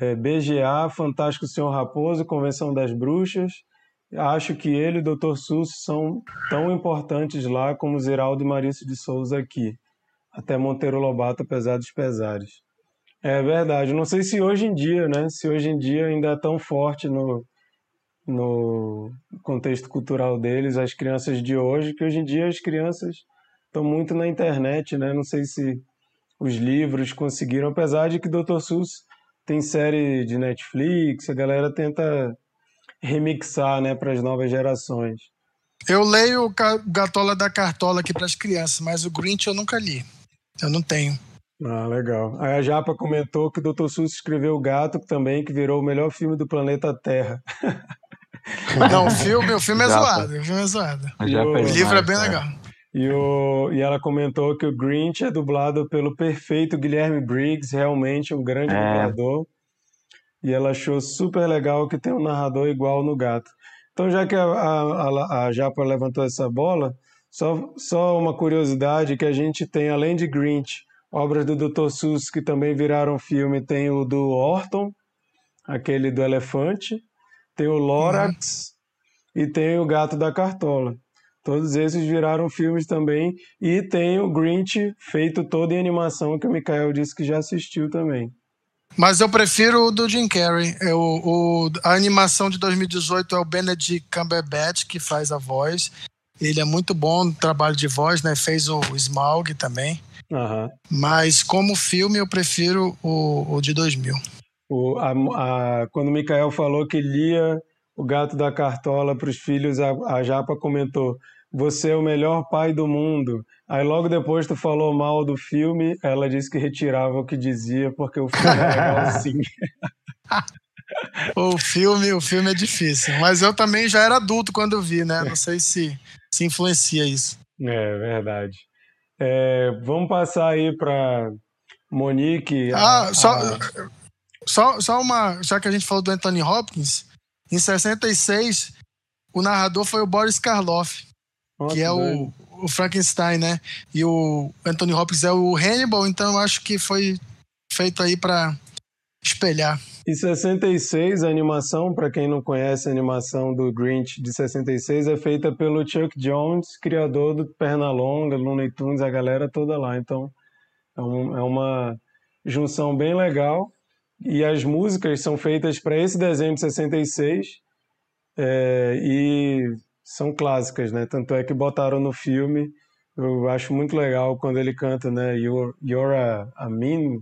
é, BGA, Fantástico Senhor Raposo, Convenção das Bruxas. Acho que ele e o Dr. Sus são tão importantes lá como Ziraldo e Marício de Souza aqui. Até Monteiro Lobato, apesar dos pesares. É verdade. Não sei se hoje em dia, né? Se hoje em dia ainda é tão forte no, no contexto cultural deles, as crianças de hoje, que hoje em dia as crianças estão muito na internet, né? Não sei se os livros conseguiram, apesar de que Dr. Seuss tem série de Netflix, a galera tenta remixar, né, para as novas gerações. Eu leio o Gatola da Cartola aqui para as crianças, mas o Grinch eu nunca li. Eu não tenho. Ah, legal. Aí a Japa comentou que o Dr. Seuss escreveu o Gato também, que virou o melhor filme do planeta Terra. Não, o filme, o filme é Já, zoado. O filme é zoado. E o- livro é bem né? legal. E, o, e ela comentou que o Grinch é dublado pelo perfeito Guilherme Briggs, realmente um grande É. dublador. E ela achou super legal que tem um narrador igual no gato. Então, já que a, a, a, a Japa levantou essa bola, só, só uma curiosidade que a gente tem, além de Grinch, obras do Dr. Seuss que também viraram filme, tem o do Orton, aquele do elefante, tem o Lorax e tem o Gato da Cartola. Todos esses viraram filmes também. E tem o Grinch feito todo em animação, que o Mikael disse que já assistiu também. Mas eu prefiro o do Jim Carrey. É o, a animação de 2018 é o Benedict Cumberbatch que faz a voz. Ele é muito bom no trabalho de voz, né? Fez o Smaug também. Aham. Mas como filme eu prefiro o, o de 2000. O, a, a- quando o Mikael falou que lia o Gato da Cartola para os filhos, a, a Japa comentou: Você é o melhor pai do mundo. Aí logo depois tu falou mal do filme, ela disse que retirava o que dizia, porque o filme é legal sim. <laughs> O filme, o filme é difícil. Mas eu também já era adulto quando eu vi, né? Não sei se, se influencia isso. É verdade. É, vamos passar aí para Monique. a- Ah, só, a- só, só uma. Já que a gente falou do Anthony Hopkins, em 66, o narrador foi o Boris Karloff, Nossa, que é o, o Frankenstein, né? E o Anthony Hopkins é o Hannibal, então eu acho que foi feito aí para espelhar. Em 66, a animação, para quem não conhece, a animação do Grinch de 66 é feita pelo Chuck Jones, criador do Pernalonga, Looney Tunes, a galera toda lá. Então, é, um- é uma junção bem legal. E as músicas são feitas para esse desenho de 66 é, e são clássicas, né? Tanto é que botaram no filme. Eu acho muito legal quando ele canta, né? You're, you're a, a mean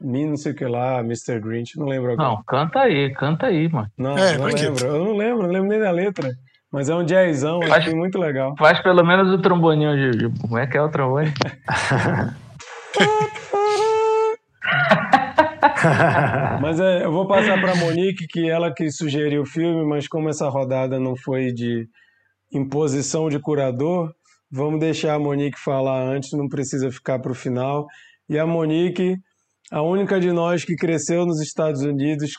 Mean não sei o que lá, Mr. Grinch, não lembro agora. Não, canta aí, canta aí, mano. Não, É, não lembro. Eu não lembro, não lembro nem da letra. Mas é um jazzão, Faz- assim, muito legal. Faz pelo menos o tromboninho de, de- Como é que é o trombone? <laughs> <laughs> <laughs> Mas é, eu vou passar para Monique, que ela que sugeriu o filme, mas como essa rodada não foi de imposição de curador, vamos deixar a Monique falar antes, não precisa ficar para o final. E a Monique, a única de nós que cresceu nos Estados Unidos,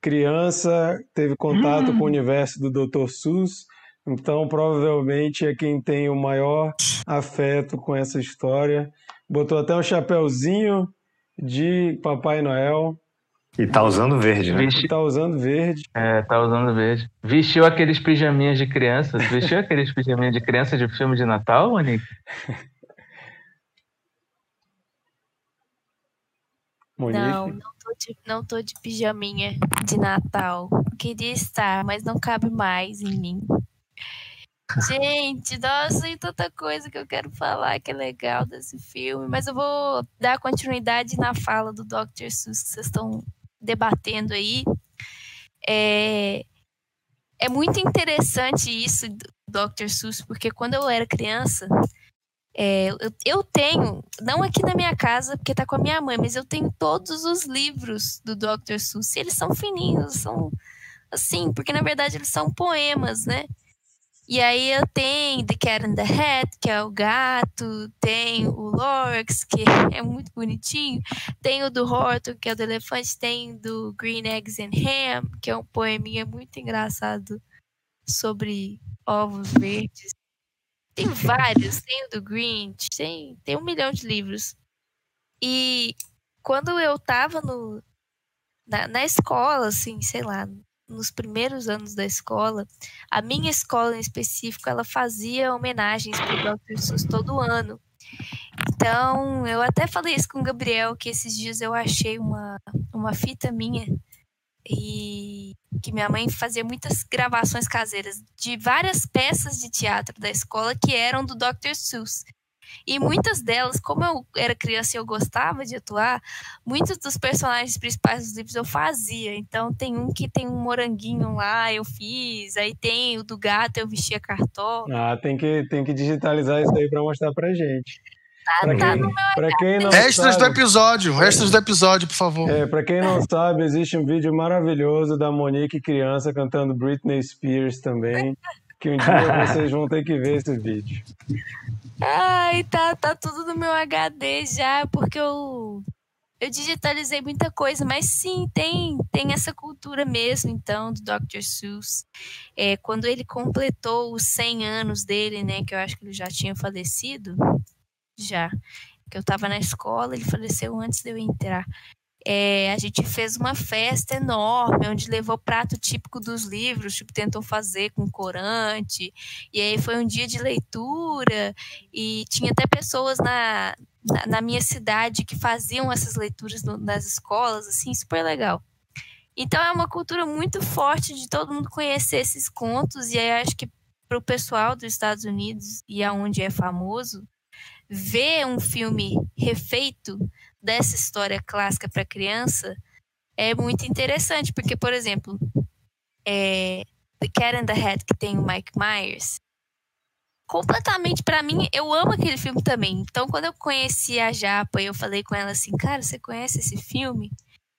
criança, teve contato com o universo do Dr. Seuss, então provavelmente é quem tem o maior afeto com essa história. Botou até um chapéuzinho de Papai Noel. E tá usando verde, né? Tá usando verde. É, tá usando verde. Vestiu aqueles pijaminhas de criança. Vestiu <laughs> aqueles pijaminhas de criança de filme de Natal, Monique? Monique. Não, não tô, de, não tô de pijaminha de Natal. Queria estar, mas não cabe mais em mim. Gente, nossa, tem tanta coisa que eu quero falar que é legal desse filme, mas eu vou dar continuidade na fala do Dr. Seuss que vocês estão debatendo aí. É, é muito interessante isso Dr. Seuss, porque quando eu era criança, é, eu, eu tenho, não aqui na minha casa, porque tá com a minha mãe, mas eu tenho todos os livros do Dr. Seuss. E eles são fininhos, são assim, porque na verdade eles são poemas, né? E aí eu tenho The Cat in the Hat, que é o gato, tem o Lorax, que <laughs> é muito bonitinho, tem o do Horton, que é do elefante, tem do Green Eggs and Ham, que é um poeminha muito engraçado sobre ovos verdes. Tem vários, tem o do Grinch, tem, tem um milhão de livros. E quando eu tava no, na, na escola, assim, sei lá, nos primeiros anos da escola, a minha escola em específico, ela fazia homenagens pro Dr. Seuss todo ano. Então, eu até falei isso com o Gabriel, que esses dias eu achei uma, uma fita minha e que minha mãe fazia muitas gravações caseiras de várias peças de teatro da escola que eram do Dr. Seuss. E muitas delas, como eu era criança e eu gostava de atuar, muitos dos personagens principais dos livros eu fazia. Então tem um que tem um moranguinho lá, eu fiz. Aí tem o do gato, eu vestia cartola. Ah, tem que, tem que digitalizar isso aí pra mostrar pra gente. Pra tá quem, pra quem não Extras do episódio, extras do episódio, por favor. é, pra quem não sabe, existe um vídeo maravilhoso da Monique criança cantando Britney Spears também. <laughs> Que um dia <laughs> vocês vão ter que ver esse vídeo. Ai, tá, tá tudo no meu HD já, porque eu, eu digitalizei muita coisa, mas sim, tem, tem essa cultura mesmo, então, do Dr. Seuss. É, quando ele completou os 100 anos dele, né, que eu acho que ele já tinha falecido, já, que eu tava na escola, ele faleceu antes de eu entrar. É, a gente fez uma festa enorme, onde levou prato típico dos livros, tipo, tentou fazer com corante, e aí foi um dia de leitura, e tinha até pessoas na, na, na minha cidade que faziam essas leituras no- nas escolas, assim, super legal. Então é uma cultura muito forte de todo mundo conhecer esses contos, e aí acho que para o pessoal dos Estados Unidos e aonde é famoso, ver um filme refeito dessa história clássica para criança é muito interessante, porque, por exemplo, é, The Cat in the Hat, que tem o Mike Myers, completamente para mim, eu amo aquele filme também. Então, quando eu conheci a Japa, eu falei com ela assim, cara, você conhece esse filme?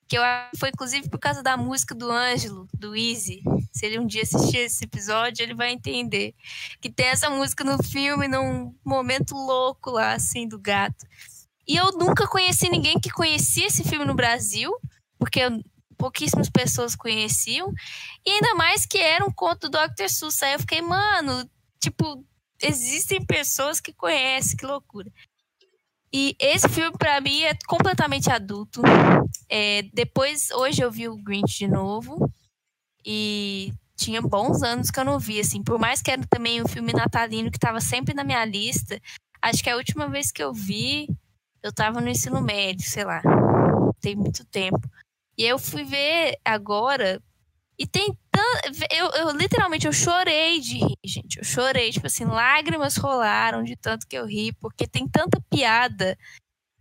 Que eu foi inclusive por causa da música do Ângelo, do Easy. Se ele um dia assistir esse episódio, ele vai entender. Que tem essa música no filme, num momento louco lá, assim, do gato. E eu nunca conheci ninguém que conhecia esse filme no Brasil, porque pouquíssimas pessoas conheciam. E ainda mais que era um conto do Dr. Seuss. Aí eu fiquei, mano, tipo, existem pessoas que conhecem, que loucura. E esse filme, pra mim, é completamente adulto. É, depois, hoje eu vi o Grinch de novo. E tinha bons anos que eu não vi, assim. Por mais que era também um filme natalino que tava sempre na minha lista. Acho que a última vez que eu vi, eu tava no ensino médio, sei lá. Tem muito tempo. E eu fui ver agora. E tem tanto. Eu, eu literalmente eu chorei de rir, gente. Eu chorei. Tipo assim, lágrimas rolaram de tanto que eu ri, porque tem tanta piada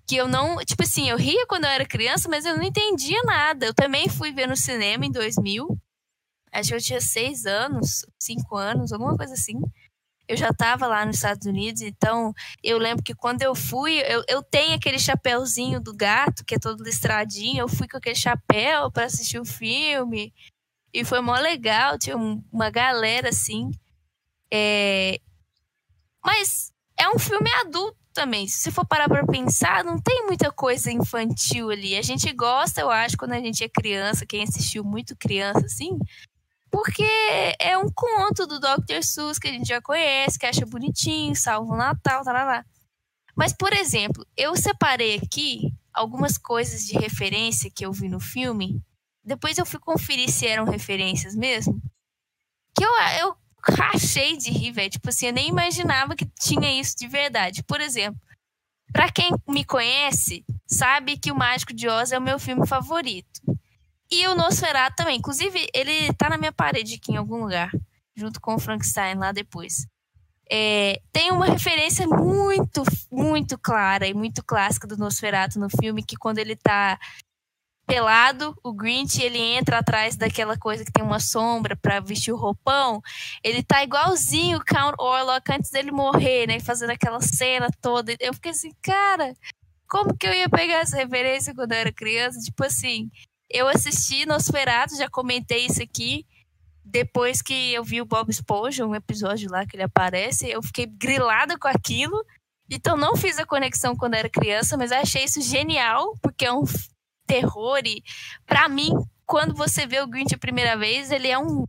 que eu não. Tipo assim, eu ria quando eu era criança, mas eu não entendia nada. Eu também fui ver no cinema em 2000. Acho que eu tinha seis anos, cinco anos, alguma coisa assim. Eu já estava lá nos Estados Unidos, então eu lembro que quando eu fui, eu, eu tenho aquele chapéuzinho do gato, que é todo listradinho. Eu fui com aquele chapéu para assistir o filme. E foi mó legal, tinha um- uma galera assim. É, Mas é um filme adulto também. Se você for parar pra pensar, não tem muita coisa infantil ali. A gente gosta, eu acho, quando a gente é criança, quem assistiu muito criança, assim, porque é um conto do Dr. Seuss que a gente já conhece, que acha bonitinho, salva o Natal, tá lá. Mas, por exemplo, eu separei aqui algumas coisas de referência que eu vi no filme. Depois eu fui conferir se eram referências mesmo. Que eu, eu rachei de rir, velho. Tipo assim, eu nem imaginava que tinha isso de verdade. Por exemplo, para quem me conhece, sabe que o Mágico de Oz é o meu filme favorito. E o Nosferatu também. Inclusive, ele tá na minha parede aqui em algum lugar, junto com o Frankenstein lá depois. É, tem uma referência muito, muito clara e muito clássica do Nosferatu no filme, que quando ele tá pelado, o Grinch, ele entra atrás daquela coisa que tem uma sombra para vestir o roupão, ele tá igualzinho o Count Orlok antes dele morrer, né, fazendo aquela cena toda. Eu fiquei assim, cara, como que eu ia pegar essa referência quando eu era criança? Tipo assim, eu assisti Nosferatu, já comentei isso aqui, depois que eu vi o Bob Esponja, um episódio lá que ele aparece, eu fiquei grilada com aquilo. Então não fiz a conexão quando era criança, mas achei isso genial, porque é um terror e para mim, quando você vê o Grinch a primeira vez, ele é um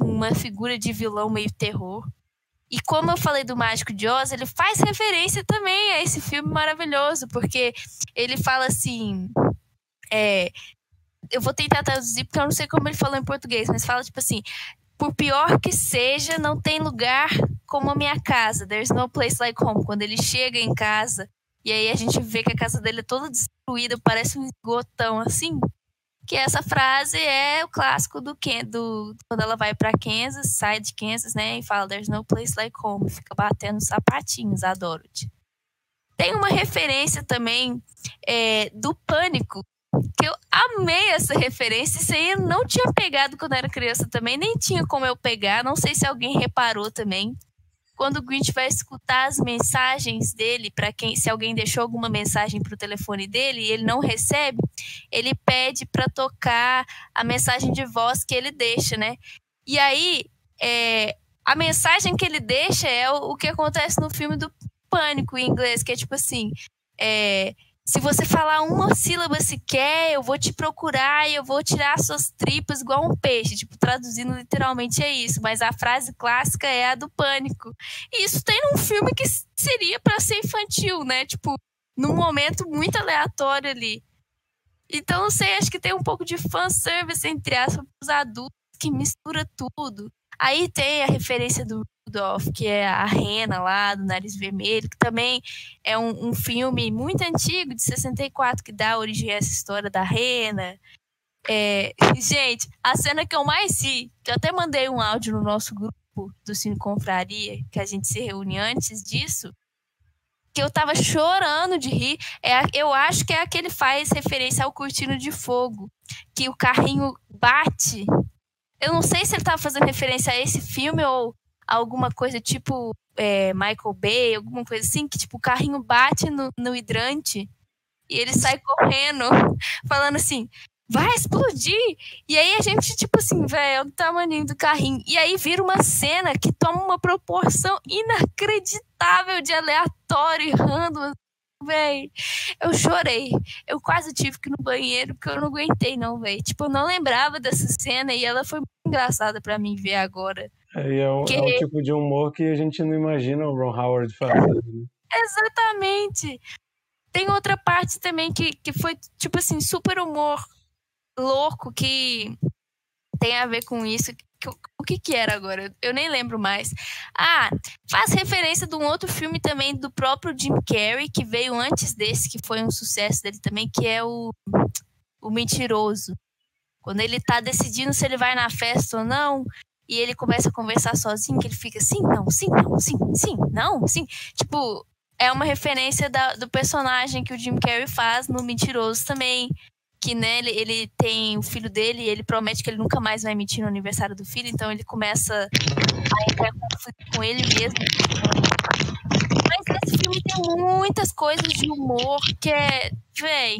uma figura de vilão meio terror. E como eu falei do Mágico de Oz, ele faz referência também a esse filme maravilhoso, porque ele fala assim, é, eu vou tentar traduzir porque eu não sei como ele falou em português, mas fala tipo assim: por pior que seja, não tem lugar como a minha casa. There's no place like home. Quando ele chega em casa e aí a gente vê que a casa dele é toda destruída, parece um esgotão assim. Que essa frase é o clássico do, do quando ela vai para Kansas, sai de Kansas, né, e fala There's no place like home, fica batendo sapatinhos, adoro -te. Tem uma referência também é, do Pânico, que eu amei essa referência. Isso aí eu não tinha pegado quando era criança também, nem tinha como eu pegar. Não sei se alguém reparou também quando o Grinch vai escutar as mensagens dele, para quem, se alguém deixou alguma mensagem para o telefone dele e ele não recebe, ele pede para tocar a mensagem de voz que ele deixa, né? E aí, é, a mensagem que ele deixa é o, o, que acontece no filme do Pânico em inglês, que é tipo assim: é, se você falar uma sílaba sequer, eu vou te procurar e eu vou tirar suas tripas igual um peixe. Tipo, traduzindo literalmente é isso. Mas a frase clássica é a do pânico. E isso tem num filme que seria para ser infantil, né? Tipo, num momento muito aleatório ali. Então, não sei, acho que tem um pouco de fanservice entre aspas os adultos que mistura tudo. Aí tem a referência do Rudolph, que é a rena lá do Nariz Vermelho, que também é um, um, filme muito antigo, de 64, que dá origem a essa história da rena. É, <laughs> gente, a cena que eu mais ri, que eu até mandei um áudio no nosso grupo do Cine Confraria, que a gente se reúne antes disso, que eu tava chorando de rir, é, eu acho que é a que faz referência ao Cortino de Fogo, que o carrinho bate eu não sei se ele estava fazendo referência a esse filme ou alguma coisa tipo é, Michael Bay, alguma coisa assim, que tipo o carrinho bate no, no hidrante e ele sai correndo, <laughs> falando assim, vai explodir! E aí a gente, tipo assim, velho, é o tamanho do carrinho. E aí vira uma cena que toma uma proporção inacreditável de aleatório e random, Véi, eu chorei. Eu quase tive que ir no banheiro porque eu não aguentei, não, véi. Tipo, eu não lembrava dessa cena e ela foi muito engraçada para mim ver agora. É, é, um, é tipo de humor que a gente não imagina o Ron Howard fazendo. Né? Exatamente. Tem outra parte também que, que foi, tipo assim, super humor louco que tem a ver com isso, o que que era agora? Eu nem lembro mais. Ah, faz referência de um outro filme também do próprio Jim Carrey, que veio antes desse, que foi um sucesso dele também, que é o, o Mentiroso. Quando ele tá decidindo se ele vai na festa ou não, e ele começa a conversar sozinho, que ele fica sim, não, sim, não, sim, sim, não, sim. Tipo, é uma referência da, do personagem que o Jim Carrey faz no Mentiroso também que né, ele, ele tem o filho dele e ele promete que ele nunca mais vai mentir no aniversário do filho, então ele começa a entrar em conflito com ele mesmo. Mas esse filme tem muitas coisas de humor que é, véi,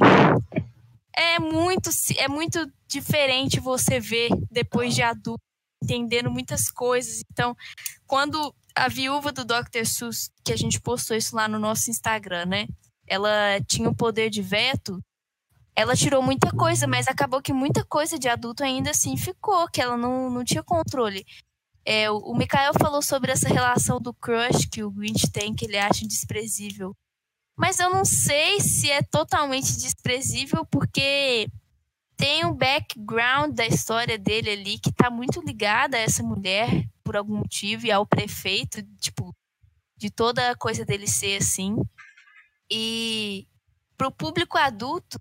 é muito, é muito diferente você ver depois de adulto, entendendo muitas coisas. Então, quando a viúva do Dr. Seuss, que a gente postou isso lá no nosso Instagram, né? Ela tinha o poder de veto, ela tirou muita coisa, mas acabou que muita coisa de adulto ainda assim ficou, que ela não, não tinha controle. É, o, o Mikael falou sobre essa relação do crush que o Grinch tem, que ele acha desprezível. Mas eu não sei se é totalmente desprezível, porque tem um background da história dele ali que tá muito ligada a essa mulher, por algum motivo, e ao prefeito, tipo, de toda a coisa dele ser assim. E pro público adulto,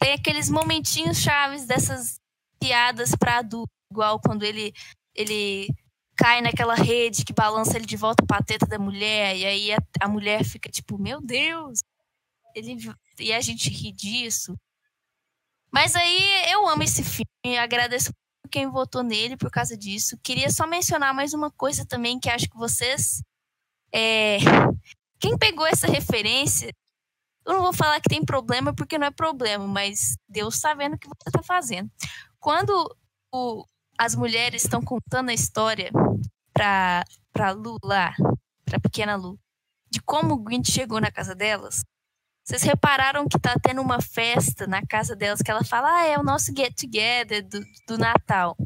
tem aqueles momentinhos chaves dessas piadas para adulto, igual quando ele ele cai naquela rede que balança ele de volta para a teta da mulher, e aí a, a, mulher fica tipo, meu Deus, ele, e a gente ri disso. Mas aí eu amo esse filme, agradeço quem votou nele por causa disso. Queria só mencionar mais uma coisa também que acho que vocês. É, quem pegou essa referência, eu não vou falar que tem problema porque não é problema, mas Deus está vendo o que você está fazendo. Quando o, as mulheres estão contando a história para para Lu lá, para pequena Lu, de como o Grinch chegou na casa delas. Vocês repararam que tá tendo uma festa na casa delas que ela fala: "Ah, é o nosso get together do, do Natal".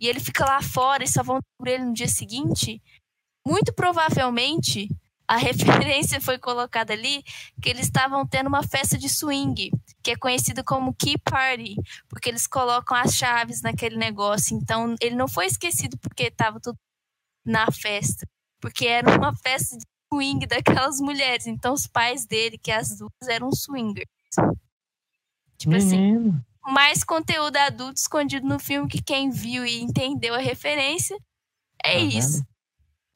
E ele fica lá fora e só vão por ele no dia seguinte? Muito provavelmente a <laughs> referência foi colocada ali que eles estavam tendo uma festa de swing, que é conhecido como Key Party, porque eles colocam as chaves naquele negócio. Então, ele não foi esquecido porque estava tudo na festa, porque era uma festa de swing daquelas mulheres. Então, os pais dele, que as duas eram swingers. Tipo Menino. assim, mais conteúdo adulto escondido no filme que quem viu e entendeu a referência é Tá isso.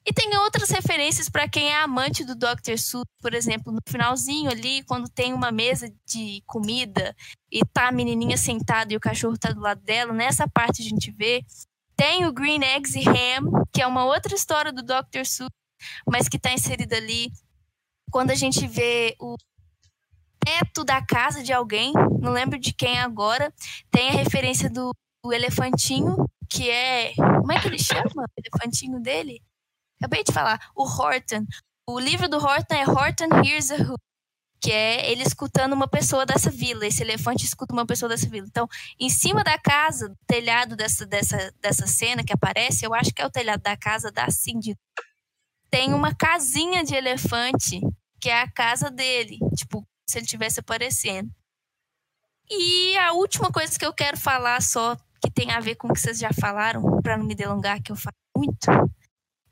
E tem outras referências para quem é amante do Dr. Seuss, por exemplo, no finalzinho ali, quando tem uma mesa de comida e tá a menininha sentada e o cachorro tá do lado dela, nessa parte a gente vê. Tem o Green Eggs e Ham, que é uma outra história do Dr. Seuss, mas que tá inserida ali. Quando a gente vê o teto da casa de alguém, não lembro de quem agora, tem a referência do, do elefantinho, que é. Como é que ele chama? O elefantinho dele? Acabei de falar, o Horton. O livro do Horton é Horton Hears a Who, que é ele escutando uma pessoa dessa vila. Esse elefante escuta uma pessoa dessa vila. Então, em cima da casa, do telhado dessa, dessa, dessa cena que aparece, eu acho que é o telhado da casa da Cindy, tem uma casinha de elefante, que é a casa dele. Tipo, se ele tivesse aparecendo. E a última coisa que eu quero falar só, que tem a ver com o que vocês já falaram, para não me delongar, que eu falo muito,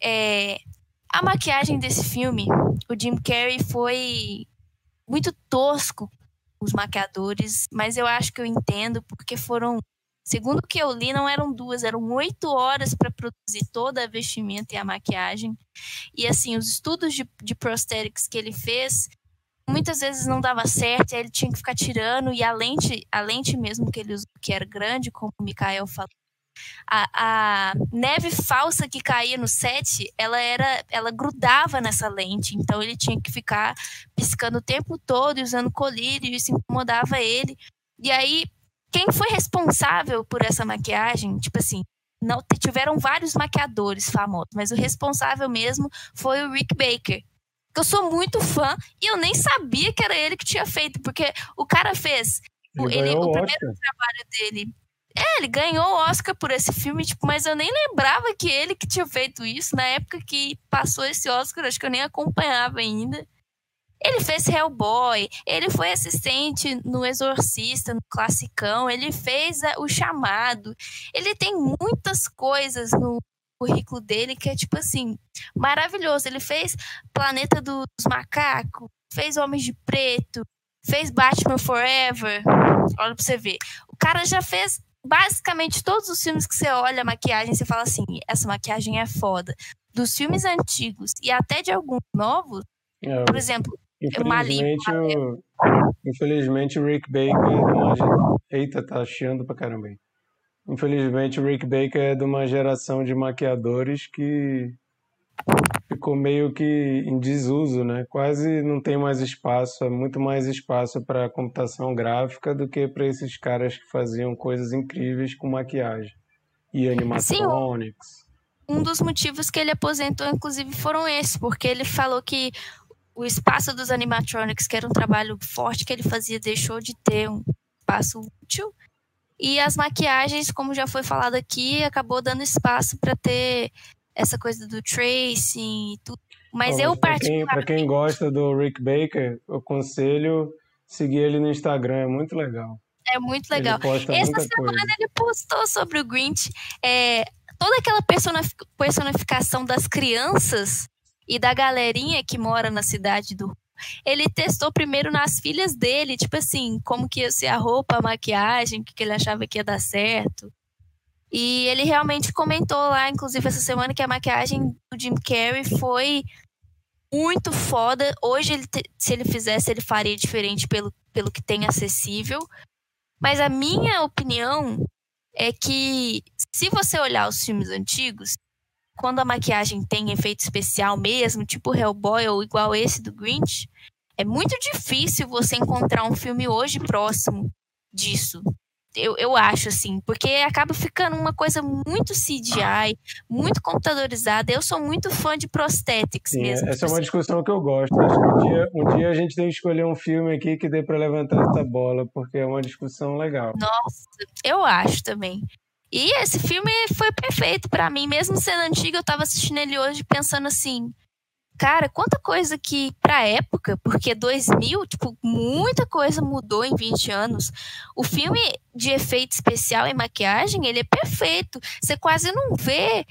é, a maquiagem desse filme, o Jim Carrey foi muito tosco os maquiadores, mas eu acho que eu entendo porque foram, segundo o que eu li, não eram duas, eram oito horas para produzir toda a vestimenta e a maquiagem. E assim, os estudos de, de prosthetics que ele fez muitas vezes não dava certo, aí ele tinha que ficar tirando, e a lente, a lente mesmo que ele usou, que era grande, como o Mikael falou, a, a neve falsa que caía no set, ela era, ela grudava nessa lente, então ele tinha que ficar piscando o tempo todo e usando colírio, e isso incomodava ele. E aí, quem foi responsável por essa maquiagem, tipo assim, não tiveram vários maquiadores famosos, mas o responsável mesmo foi o Rick Baker. Que eu sou muito fã e eu nem sabia que era ele que tinha feito, porque o cara fez o, Ele o o primeiro trabalho dele. É, ele ganhou o Oscar por esse filme, tipo, mas eu nem lembrava que ele que tinha feito isso. Na época que passou esse Oscar, acho que eu nem acompanhava ainda. Ele fez Hellboy, ele foi assistente no Exorcista, no Classicão, ele fez a- o Chamado. Ele tem muitas coisas no currículo dele que é, tipo assim, maravilhoso. Ele fez Planeta dos Macacos, fez Homens de Preto, fez Batman Forever. Olha pra você ver. O cara já fez basicamente todos os filmes que você olha a maquiagem, você fala assim: essa maquiagem é foda. Dos filmes antigos e até de alguns novos, É, por exemplo, infelizmente, o, infelizmente o Rick Baker é. Eita, tá chiando pra caramba aí. Infelizmente o Rick Baker é de uma geração de maquiadores que ficou meio que em desuso, né? Quase não tem mais espaço, é muito mais espaço para computação gráfica do que para esses caras que faziam coisas incríveis com maquiagem e animatronics. um dos motivos que ele aposentou, inclusive, foram esses, porque ele falou que o espaço dos animatronics, que era um trabalho forte que ele fazia, deixou de ter um espaço útil. E as maquiagens, como já foi falado aqui, acabou dando espaço para ter essa coisa do tracing e tudo. Mas Ó, eu quem, particularmente pra quem gosta do Rick Baker, eu aconselho seguir ele no Instagram, é muito legal. é muito legal. Essa semana coisa. ele postou sobre o Grinch é, toda aquela personifi- personificação das crianças e da galerinha que mora na cidade do. Ele testou primeiro nas filhas dele, tipo assim, como que ia ser a roupa, a maquiagem, o que, que ele achava que ia dar certo. E ele realmente comentou lá, inclusive essa semana, que a maquiagem do Jim Carrey foi muito foda. Hoje, ele se ele fizesse, ele faria diferente pelo, pelo que tem acessível. Mas a minha opinião é que se você olhar os filmes antigos, quando a maquiagem tem efeito especial mesmo, tipo Hellboy ou igual esse do Grinch, é muito difícil você encontrar um filme hoje próximo disso. Eu, eu acho, assim, porque acaba ficando uma coisa muito CGI, muito computadorizada. Eu sou muito fã de prosthetics Sim, mesmo. essa é tipo uma assim, discussão que eu gosto. Acho que um dia, um dia a gente tem que escolher um filme aqui que dê pra levantar essa bola, porque é uma discussão legal. Nossa, eu acho também. E esse filme foi perfeito pra mim, mesmo sendo antigo, eu tava assistindo ele hoje pensando assim, cara, quanta coisa que pra época, porque 2000, tipo, muita coisa mudou em 20 anos. O filme de efeito especial e maquiagem, ele é perfeito. Você quase não vê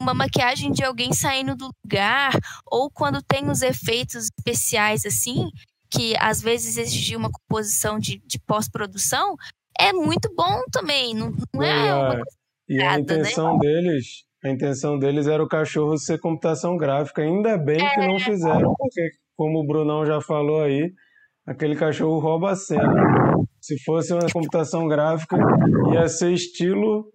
uma maquiagem de alguém saindo do lugar, ou quando tem os efeitos especiais assim, que às vezes exigia uma composição de, de pós-produção, é muito bom também. Não, não E é uma a, coisa e a né? intenção deles, a intenção deles era o cachorro ser computação gráfica. Ainda bem que É. não fizeram, porque como o Brunão já falou aí, aquele cachorro rouba a cena. Se fosse uma computação gráfica, ia ser estilo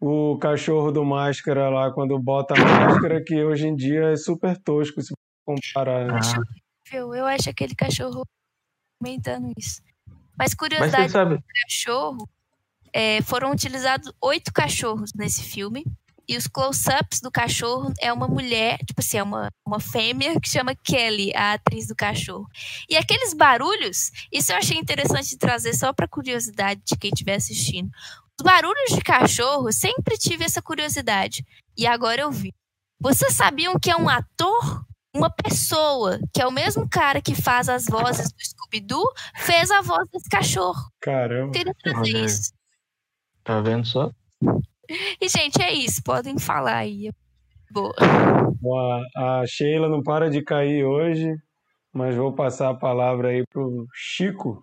o cachorro do Máscara lá, quando bota a máscara, que hoje em dia é super tosco se comparar. né? Ah, horrível. Eu acho aquele cachorro comentando isso. Mas mas curiosidade sabe, cachorro, é, foram utilizados oito cachorros nesse filme. E os close-ups do cachorro é uma mulher, tipo assim, é uma, uma fêmea que chama Kelly, a atriz do cachorro. E aqueles barulhos, isso eu achei interessante de trazer só para curiosidade de quem estiver assistindo. Os barulhos de cachorro, sempre tive essa curiosidade. E agora eu vi. Vocês sabiam que é um ator? Uma pessoa, que é o mesmo cara que faz as vozes do Scooby-Doo, fez a voz desse cachorro. Caramba. Queria trazer isso. tá vendo só? <laughs> E, gente, é isso. Podem falar aí. Boa. A, a Sheila não para de cair hoje, mas vou passar a palavra aí pro Chico.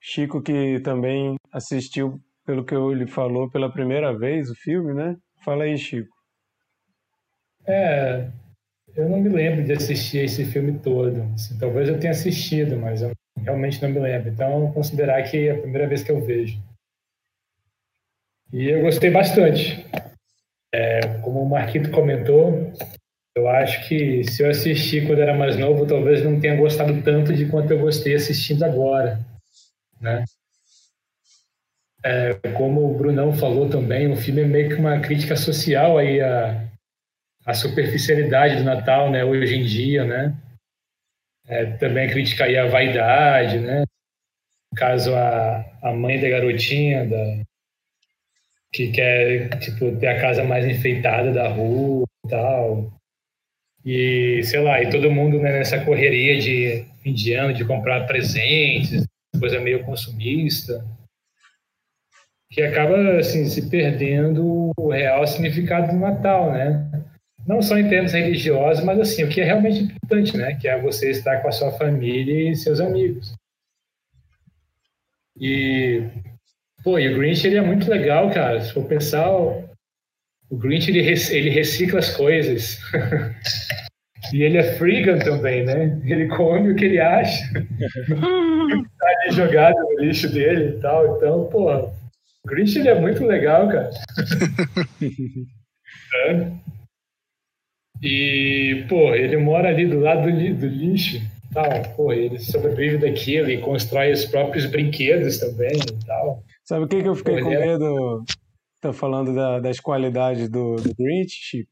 Chico que também assistiu, pelo que ele falou, pela primeira vez o filme, né? Fala aí, Chico. É, eu não me lembro de assistir esse filme todo. Assim, talvez eu tenha assistido, mas eu realmente não me lembro. Então, considerar que é a primeira vez que eu vejo. E eu gostei bastante. É, como o Marquito comentou, eu acho que se eu assisti quando era mais novo, talvez não tenha gostado tanto de quanto eu gostei assistindo agora, né? É, como o Brunão falou também, o filme é meio que uma crítica social aí a, a superficialidade do Natal, né, hoje em dia, né? É, também critica a vaidade, né? No caso, a, a mãe da garotinha, da, que quer, tipo, ter a casa mais enfeitada da rua e tal. E, sei lá, e todo mundo né, nessa correria de fim de ano, de comprar presentes, coisa meio consumista, que acaba, assim, se perdendo o real significado do Natal, né? não só em termos religiosos, mas assim, o que é realmente importante, né? Que é você estar com a sua família e seus amigos. E, pô, e o Grinch, ele é muito legal, cara. Se for pensar, o Grinch, ele, ele recicla as coisas. <laughs> e ele é freegan também, né? Ele come o que ele acha. <laughs> tá jogado no lixo dele e tal. Então, pô, o Grinch, ele é muito legal, cara. <laughs> É. E, pô, ele mora ali do lado do, li- do lixo tal. Pô, ele sobrevive daquilo e constrói os próprios brinquedos também e tal. Sabe o que, que eu fiquei Pô, com é- medo? Tá falando da- das qualidades do, do Grinch, Chico.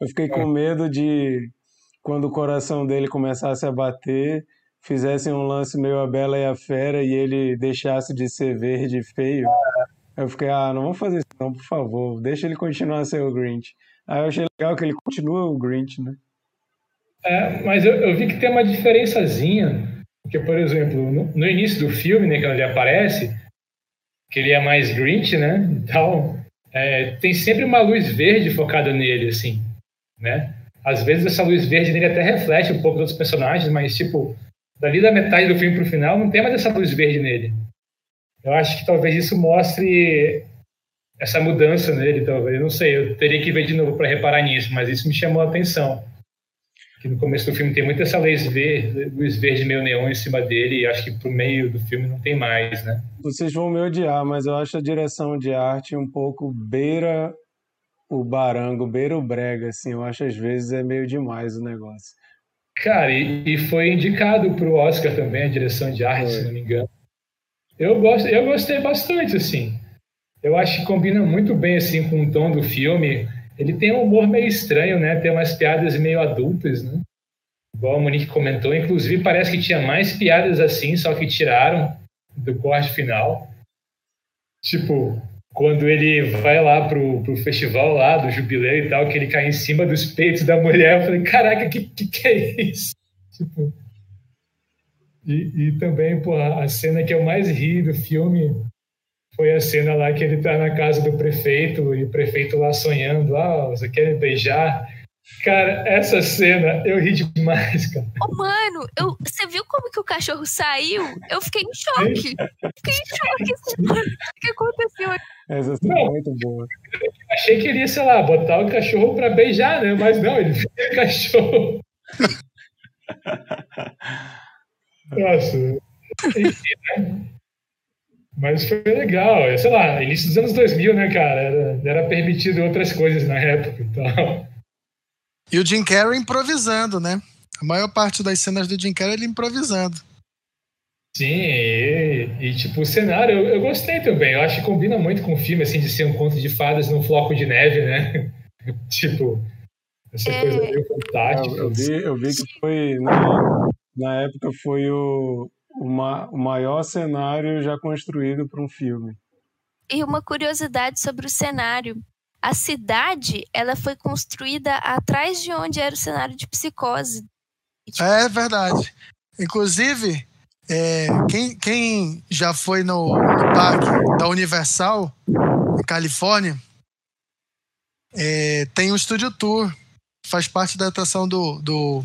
Eu fiquei com medo de, quando o coração dele começasse a bater, fizessem um lance meio a Bela e a Fera e ele deixasse de ser verde e feio. Eu fiquei, ah, não vamos fazer isso não, por favor. Deixa ele continuar a ser o Grinch. Aí eu achei legal que ele continua o Grinch, né? É, mas eu, eu vi que tem uma diferençazinha. Porque, por exemplo, no, no início do filme, né, quando ele aparece, que ele é mais Grinch, né? E tal, é, tem sempre uma luz verde focada nele, assim, né? Às vezes essa luz verde nele até reflete um pouco dos personagens, mas, tipo, dali da metade do filme pro final, não tem mais essa luz verde nele. Eu acho que talvez isso mostre essa mudança nele, talvez. Eu não sei, eu teria que ver de novo para reparar nisso, mas isso me chamou a atenção. Que no começo do filme tem muita essa luz verde, luz verde meio neon em cima dele, e acho que pro meio do filme não tem mais, né? Vocês vão me odiar, mas eu acho a direção de arte um pouco beira o barango, beira o brega, assim. Eu acho às vezes é meio demais o negócio. Cara, e, e foi indicado pro Oscar também a direção de arte, foi. se não me engano. Eu, gosto, eu gostei bastante, assim. Eu acho que combina muito bem, assim, com o tom do filme. Ele tem um humor meio estranho, né? Tem umas piadas meio adultas, né? Igual a Monique comentou. Inclusive, parece que tinha mais piadas assim, só que tiraram do corte final. Tipo, quando ele vai lá pro, pro festival lá do jubileu e tal, que ele cai em cima dos peitos da mulher, eu falei, caraca, que, que, que é isso? <laughs> Tipo, e, e também, pô, a cena que eu mais ri do filme foi a cena lá que ele tá na casa do prefeito e o prefeito lá sonhando, ah, você quer me beijar? Cara, essa cena eu ri demais, cara. Ô, mano, eu, você viu como que o cachorro saiu? Eu fiquei em choque. Fiquei em choque. Assim, o que aconteceu aqui? Essa cena é muito boa. Achei que ele ia, sei lá, botar o cachorro pra beijar, né? Mas não, ele fez o cachorro. <laughs> Nossa. Enfim, né? Mas foi legal. Sei lá, início dos anos 2000, né, cara? Era, era permitido outras coisas na época então. E o Jim Carrey improvisando, né? A maior parte das cenas do Jim Carrey ele improvisando. Sim, e, e, tipo, o cenário eu, eu, gostei também. Eu acho que combina muito com o filme, assim, de ser um conto de fadas num floco de neve, né? <laughs> tipo, essa é... coisa meio fantástica. Eu, eu, vi, eu vi que foi, na, na época, foi o, uma, o maior cenário já construído para um filme. E uma curiosidade sobre o cenário. A cidade, ela foi construída atrás de onde era o cenário de psicose. É verdade. Inclusive, é, quem, quem, já foi no, no, parque da Universal, em Califórnia, é, tem um estúdio tour. Faz parte da atração do, do,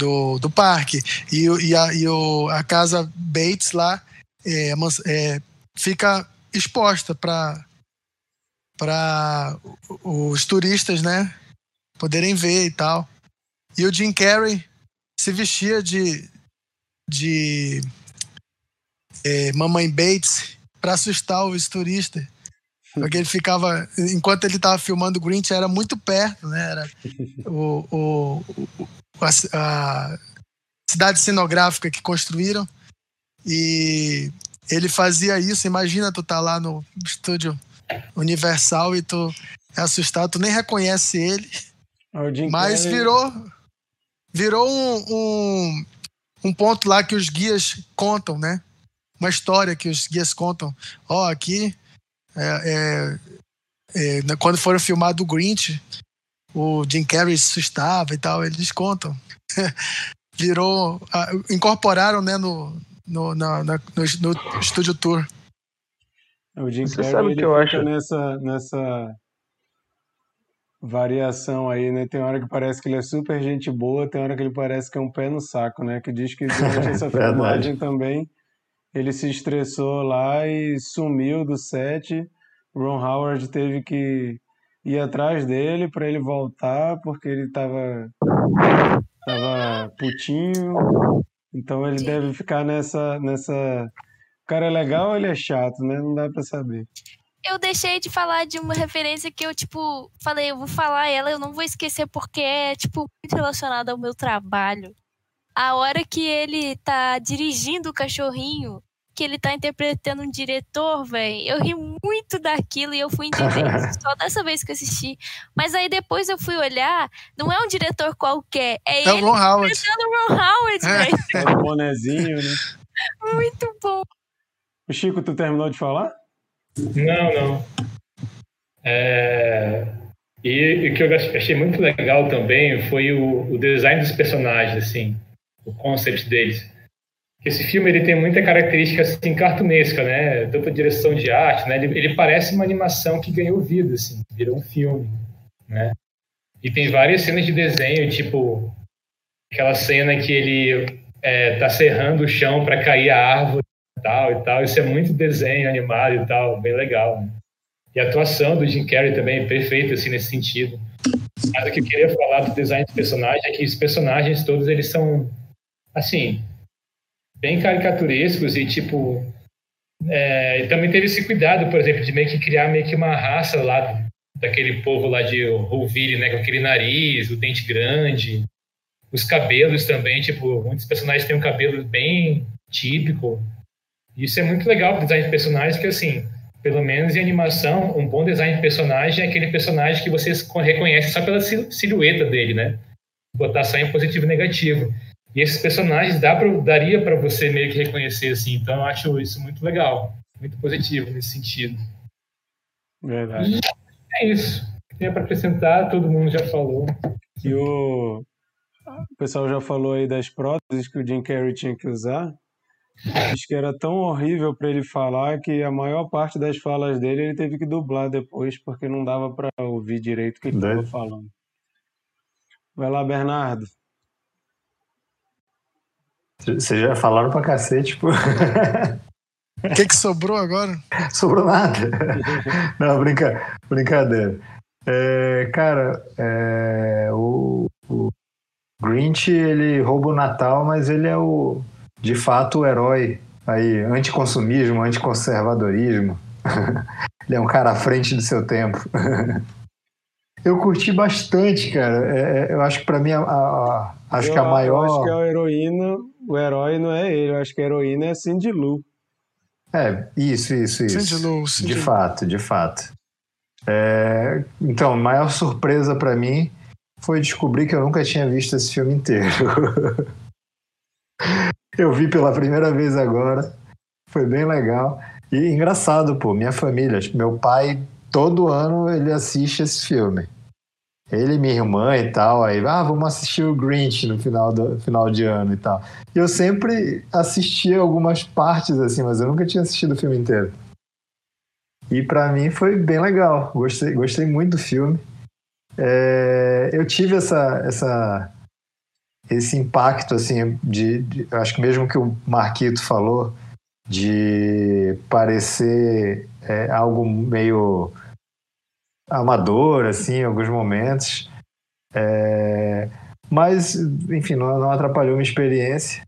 do, do parque. E, e, a, e o, a casa Bates lá é, é, fica exposta para para os turistas, né, poderem ver e tal. E o Jim Carrey se vestia de de é, Mamãe Bates para assustar os turistas. Porque ele ficava, enquanto ele estava filmando o Grinch, era muito perto, né? Era <laughs> o, o, o a, a cidade cenográfica que construíram. E ele fazia isso. Imagina tu tá lá no estúdio Universal e tu é assustado, tu nem reconhece ele. Mas virou virou um, um, um ponto lá que os guias contam, né? Uma história que os guias contam. Ó, oh, aqui, é, é, é, quando foram filmar do Grinch, o Jim Carrey se assustava e tal, eles contam. <laughs> Virou. incorporaram, né, no, no, na, na, no, no Studio Tour. O Jim Você Carrey sabe que eu acho nessa, nessa variação aí, né? Tem hora que parece que ele é super gente boa, tem hora que ele parece que é um pé no saco, né? Que diz que <laughs> durante essa filmagem também ele se estressou lá e sumiu do set. Ron Howard teve que ir atrás dele para ele voltar porque ele tava tava putinho. Então ele deve ficar nessa nessa o cara é legal ou ele é chato, né? Não dá para saber eu deixei de falar de uma referência que eu, tipo, falei, eu vou falar ela, eu não vou esquecer porque é, tipo, muito relacionada ao meu trabalho. A hora que ele tá dirigindo o cachorrinho, que ele tá interpretando um diretor, velho, eu ri muito daquilo e eu fui entender <laughs> isso só dessa vez que eu assisti. Mas aí depois eu fui olhar, não é um diretor qualquer, é, é ele Ron Howard. interpretando o Ron Howard, é. velho. É o bonezinho, né? <laughs> Muito bom. O Chico, tu terminou de falar? Não, não. É... E o que eu achei muito legal também foi o, o design dos personagens, assim, o concept deles. Esse filme ele tem muita característica assim cartunesca, né? Tanto direção de arte, né? Ele, ele, parece uma animação que ganhou vida, assim, virou um filme, né? E tem várias cenas de desenho, tipo aquela cena que ele é, tá serrando o chão para cair a árvore e tal e tal. Isso é muito desenho animado e tal, bem legal. Né? E a atuação do Jim Carrey também é perfeita assim nesse sentido. Mas o que eu queria falar do design dos personagens é que os personagens todos eles são assim bem caricaturescos e tipo é, e também teve esse cuidado, por exemplo, de meio que criar meio que uma raça lá daquele povo lá de Rouville, né, com aquele nariz, o dente grande, os cabelos também, tipo, muitos personagens têm um cabelo bem típico. Isso é muito legal para design de personagens, que assim, pelo menos em animação, um bom design de personagem é aquele personagem que você reconhece só pela silhueta dele, né? Botar só em positivo e negativo. E esses personagens dá pra, daria para você meio que reconhecer assim. Então eu acho isso muito legal, muito positivo nesse sentido. Verdade. E é isso. Tinha para acrescentar, todo mundo já falou. E o, o pessoal já falou aí das próteses que o Jim Carrey tinha que usar. Acho que era tão horrível para ele falar que a maior parte das falas dele ele teve que dublar depois, porque não dava para ouvir direito o que ele estava falando. Vai lá, Bernardo. Vocês já falaram pra cacete, pô. O que, que sobrou agora? <laughs> Sobrou nada. Não, brinca, brincadeira. É, cara, é, o, o Grinch, ele rouba o Natal, mas ele é o, de fato, o herói aí, anticonsumismo, anticonservadorismo. <laughs> ele é um cara à frente do seu tempo. <laughs> eu curti bastante, cara. É, é eu acho que para mim, a, a, acho eu, que a maior... Eu acho que a heroína, o herói não é ele, eu acho que a heroína é Cindy Lou. É, isso, isso, isso. Cindy Lou, Cindy de fato, de fato. É, então, maior surpresa para mim foi descobrir que eu nunca tinha visto esse filme inteiro. <laughs> eu vi pela primeira vez agora, foi bem legal. E engraçado, pô, minha família, meu pai, todo ano ele assiste esse filme. Ele e minha irmã e tal, aí, ah, vamos assistir o Grinch no final, do, final de ano e tal. E eu sempre assistia algumas partes, assim, mas eu nunca tinha assistido o filme inteiro. E para mim foi bem legal, gostei, gostei muito do filme. É, eu tive essa, essa, esse impacto, assim, de, de, acho que mesmo que o Marquito falou, de parecer é, algo meio amador, assim, em alguns momentos. É, mas, enfim, não, não atrapalhou minha experiência.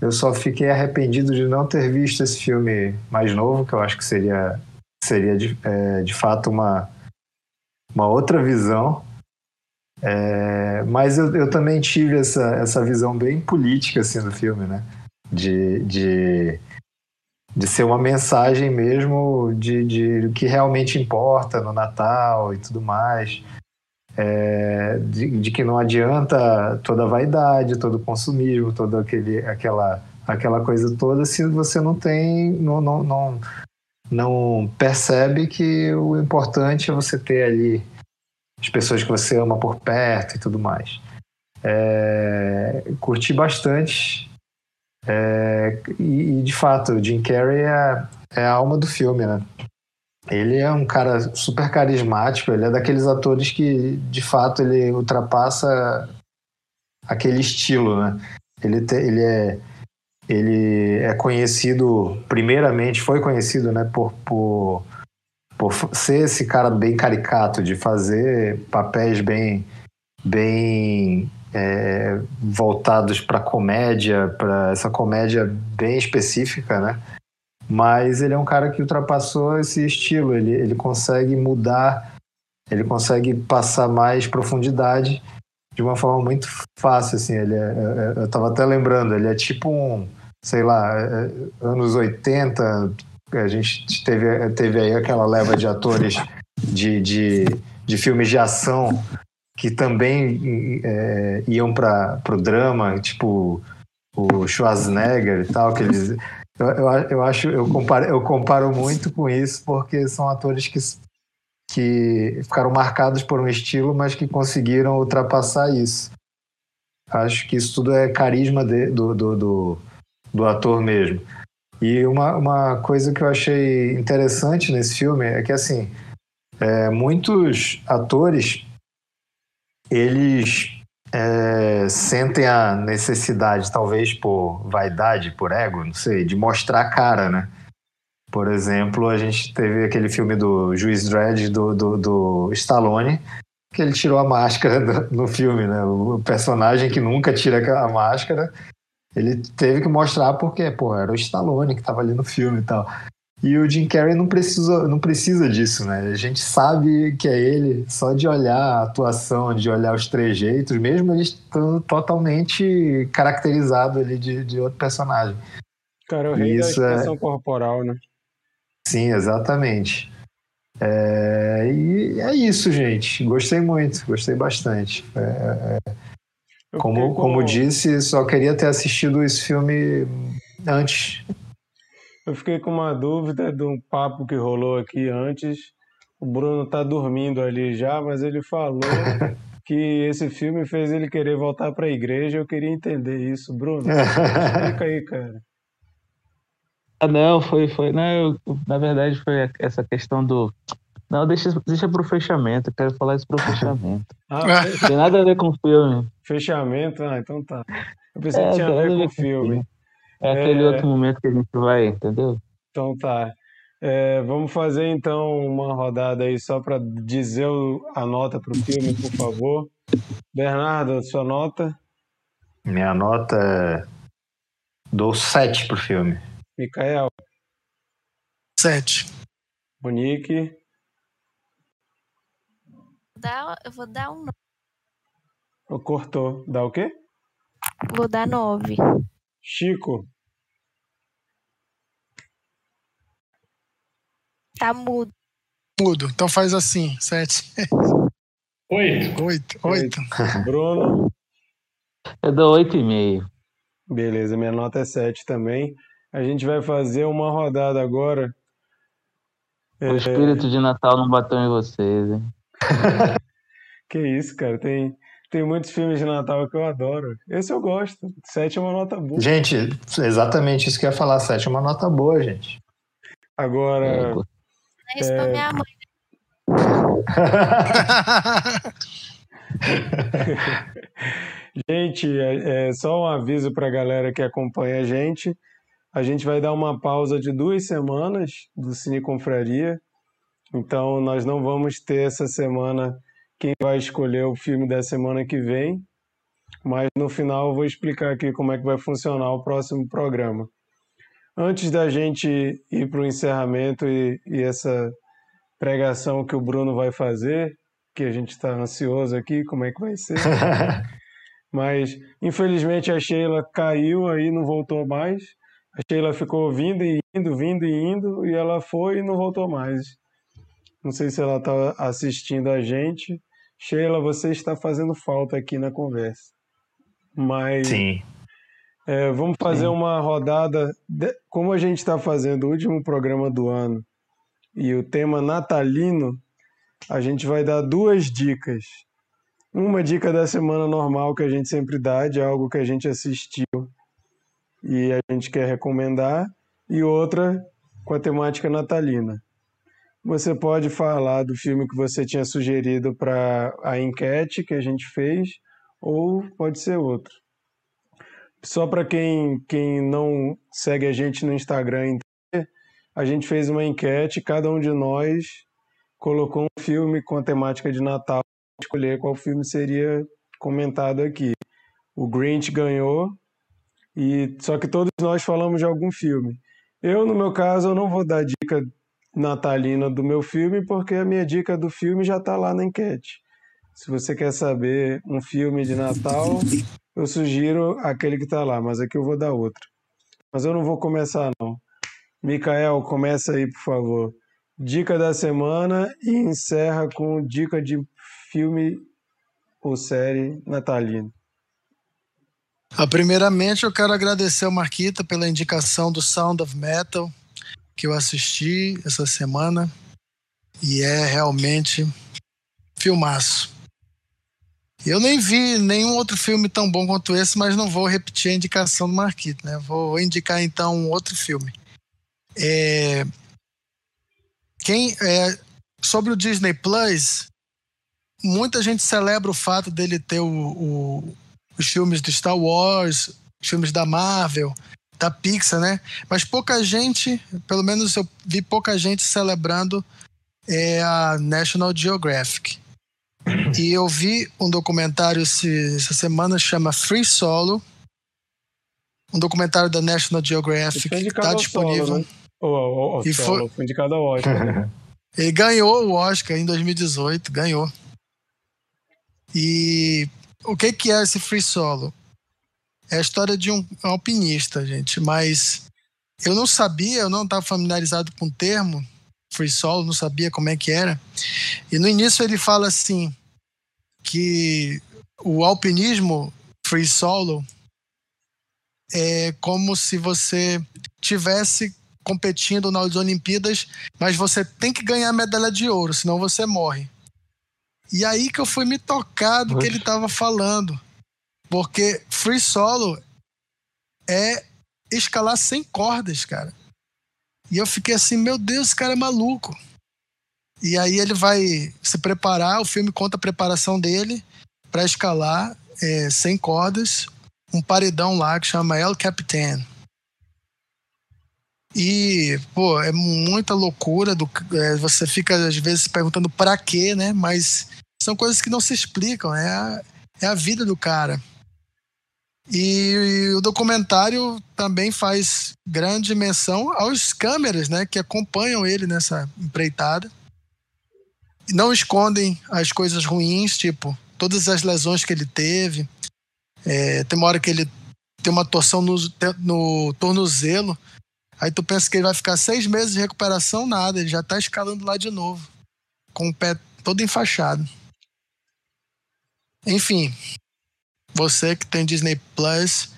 Eu só fiquei arrependido de não ter visto esse filme mais novo, que eu acho que seria, seria de, é, de fato uma, uma outra visão. É, mas eu, eu, também tive essa, essa visão bem política assim, do filme, né? De, de, de ser uma mensagem mesmo de, de o que realmente importa no Natal e tudo mais. É, de, de, que não adianta toda a vaidade, todo o consumismo, toda aquele, aquela, aquela coisa toda se você não tem, não, não, não, não percebe que o importante é você ter ali as pessoas que você ama por perto e tudo mais. É, curti bastante. É, e, e, de fato, o Jim Carrey é, é a alma do filme, né? Ele é um cara super carismático, ele é daqueles atores que, de fato, ele ultrapassa aquele estilo, né? Ele, te, ele, é, ele é conhecido, primeiramente, foi conhecido né, por, por por ser esse cara bem caricato, de fazer papéis bem, bem é, voltados para comédia, para essa comédia bem específica, né? Mas ele é um cara que ultrapassou esse estilo, ele, ele consegue mudar, ele consegue passar mais profundidade de uma forma muito fácil, assim. Ele é, é eu estava até lembrando, ele é tipo um, sei lá, é, anos 80, a gente teve, teve aí aquela leva de atores de, de, de filmes de ação que também é, iam para o drama, tipo o Schwarzenegger e tal, que eles, eu, eu, eu acho, eu comparo, eu comparo muito com isso, porque são atores que que ficaram marcados por um estilo, mas que conseguiram ultrapassar isso. Acho que isso tudo é carisma de, do, do, do, do, ator mesmo. E uma, uma coisa que eu achei interessante nesse filme é que, assim, é, muitos atores, eles é, sentem a necessidade, talvez por vaidade, por ego, não sei, de mostrar a cara, né? Por exemplo, a gente teve aquele filme do Juiz Dredd do, do, do Stallone, que ele tirou a máscara <laughs> no filme, né? O personagem que nunca tira a máscara, ele teve que mostrar porque, pô, era o Stallone que estava ali no filme e tal. E o Jim Carrey não precisa, não precisa disso, né? A gente sabe que é ele, só de olhar a atuação, de olhar os trejeitos, mesmo ele estando totalmente caracterizado ali de, de outro personagem. Cara, o rei Isso da expressão é... corporal, né? Sim, exatamente. É, e é isso, gente. Gostei muito, gostei bastante. É, é, como, como disse, só queria ter assistido esse filme antes. Eu fiquei com uma dúvida de um papo que rolou aqui antes. O Bruno tá dormindo ali já, mas ele falou <laughs> que esse filme fez ele querer voltar para a igreja. Eu queria entender isso, Bruno. <laughs> Explica aí, cara. Ah, não, foi, foi. Não, eu, na verdade, foi essa questão do. Não, deixa, deixa pro fechamento. Eu quero falar isso pro fechamento. <laughs> ah, Tem nada a ver com o filme. Fechamento? Ah, então tá. Eu pensei é, que tinha a ver com o filme. É, é aquele outro momento que a gente vai, entendeu? Então tá. É, vamos fazer então uma rodada aí só para dizer a nota para o filme, por favor. Bernardo, sua nota? Minha nota é. Dou 7 pro filme. Micael. Sete. Monique. Dá, eu vou dar um. Cortou. Dá o quê? Vou dar nove. Chico. Tá mudo. Mudo. Então faz assim. Sete. Oito. Oito. Oito. Bruno. Eu dou oito e meio. Beleza, minha nota é sete também. A gente vai fazer uma rodada agora. O é... espírito de Natal não bateu em vocês, hein? <laughs> que isso, cara. Tem, tem muitos filmes de Natal que eu adoro. Esse eu gosto. Sete é uma nota boa. Gente, exatamente isso que eu ia falar. Sete é uma nota boa, gente. Agora. É, isso é... pra minha mãe. <laughs> gente, é, é, só um aviso para a galera que acompanha a gente. A gente vai dar uma pausa de duas semanas do Cine Confraria. Então, nós não vamos ter essa semana quem vai escolher o filme da semana que vem. Mas no final eu vou explicar aqui como é que vai funcionar o próximo programa. Antes da gente ir para o encerramento e, e essa pregação que o Bruno vai fazer, que a gente está ansioso aqui, como é que vai ser. <laughs> Mas, infelizmente, a Sheila caiu aí, não voltou mais. A Sheila ficou vindo e indo, vindo e indo, e ela foi e não voltou mais. Não sei se ela está assistindo a gente. Sheila, você está fazendo falta aqui na conversa. Mas Sim. É, vamos fazer Sim. uma rodada. De... Como a gente está fazendo o último programa do ano e o tema natalino, a gente vai dar duas dicas. Uma dica da semana normal que a gente sempre dá, de algo que a gente assistiu e a gente quer recomendar, e outra com a temática natalina. Você pode falar do filme que você tinha sugerido para a enquete que a gente fez, ou pode ser outro. Só para quem, quem não segue a gente no Instagram, a gente fez uma enquete, cada um de nós colocou um filme com a temática de Natal, escolher qual filme seria comentado aqui. O Grinch ganhou e só que todos nós falamos de algum filme. Eu, no meu caso, eu não vou dar dica natalina do meu filme, porque a minha dica do filme já está lá na enquete. Se você quer saber um filme de Natal, eu sugiro aquele que está lá, mas aqui eu vou dar outro. Mas eu não vou começar, não. Micael, começa aí, por favor. Dica da semana e encerra com dica de filme ou série natalino. Ah, primeiramente, eu quero agradecer ao Marquita pela indicação do Sound of Metal que eu assisti essa semana. E é realmente filmaço. Eu nem vi nenhum outro filme tão bom quanto esse, mas não vou repetir a indicação do Marquito, né? Vou indicar então um outro filme. É... Quem é... sobre o Disney Plus, muita gente celebra o fato dele ter o, o, os filmes de Star Wars, filmes da Marvel, da Pixar, né? Mas pouca gente, pelo menos eu vi pouca gente celebrando é a National Geographic. E eu vi um documentário esse, essa semana chama Free Solo, um documentário da National Geographic que está disponível. Solo, né? e foi, foi indicado ao Oscar. <laughs> Ele ganhou o Oscar em 2018, ganhou. E o que, que é esse Free Solo? É a história de um alpinista, gente, mas eu não sabia, eu não estava familiarizado com o termo free solo, não sabia como é que era. E no início ele fala assim que o alpinismo free solo é como se você tivesse competindo nas Olimpíadas, mas você tem que ganhar a medalha de ouro, senão você morre. E aí que eu fui me tocar do que ele estava falando. Porque free solo é escalar sem cordas, cara. E eu fiquei assim, meu Deus, esse cara é maluco. E aí ele vai se preparar, o filme conta a preparação dele para escalar é, sem cordas, um paredão lá que chama El Capitan. E, pô, é muita loucura. Do, é, você fica às vezes perguntando para quê, né? Mas são coisas que não se explicam. É a, é a vida do cara. E o documentário também faz grande menção aos câmeras, né, que acompanham ele nessa empreitada. Não escondem as coisas ruins, tipo todas as lesões que ele teve. É, tem uma hora que ele tem uma torção no, no tornozelo. Aí tu pensa que ele vai ficar seis meses de recuperação, nada, ele já tá escalando lá de novo, com o pé todo enfaixado. Enfim, você que tem Disney Plus,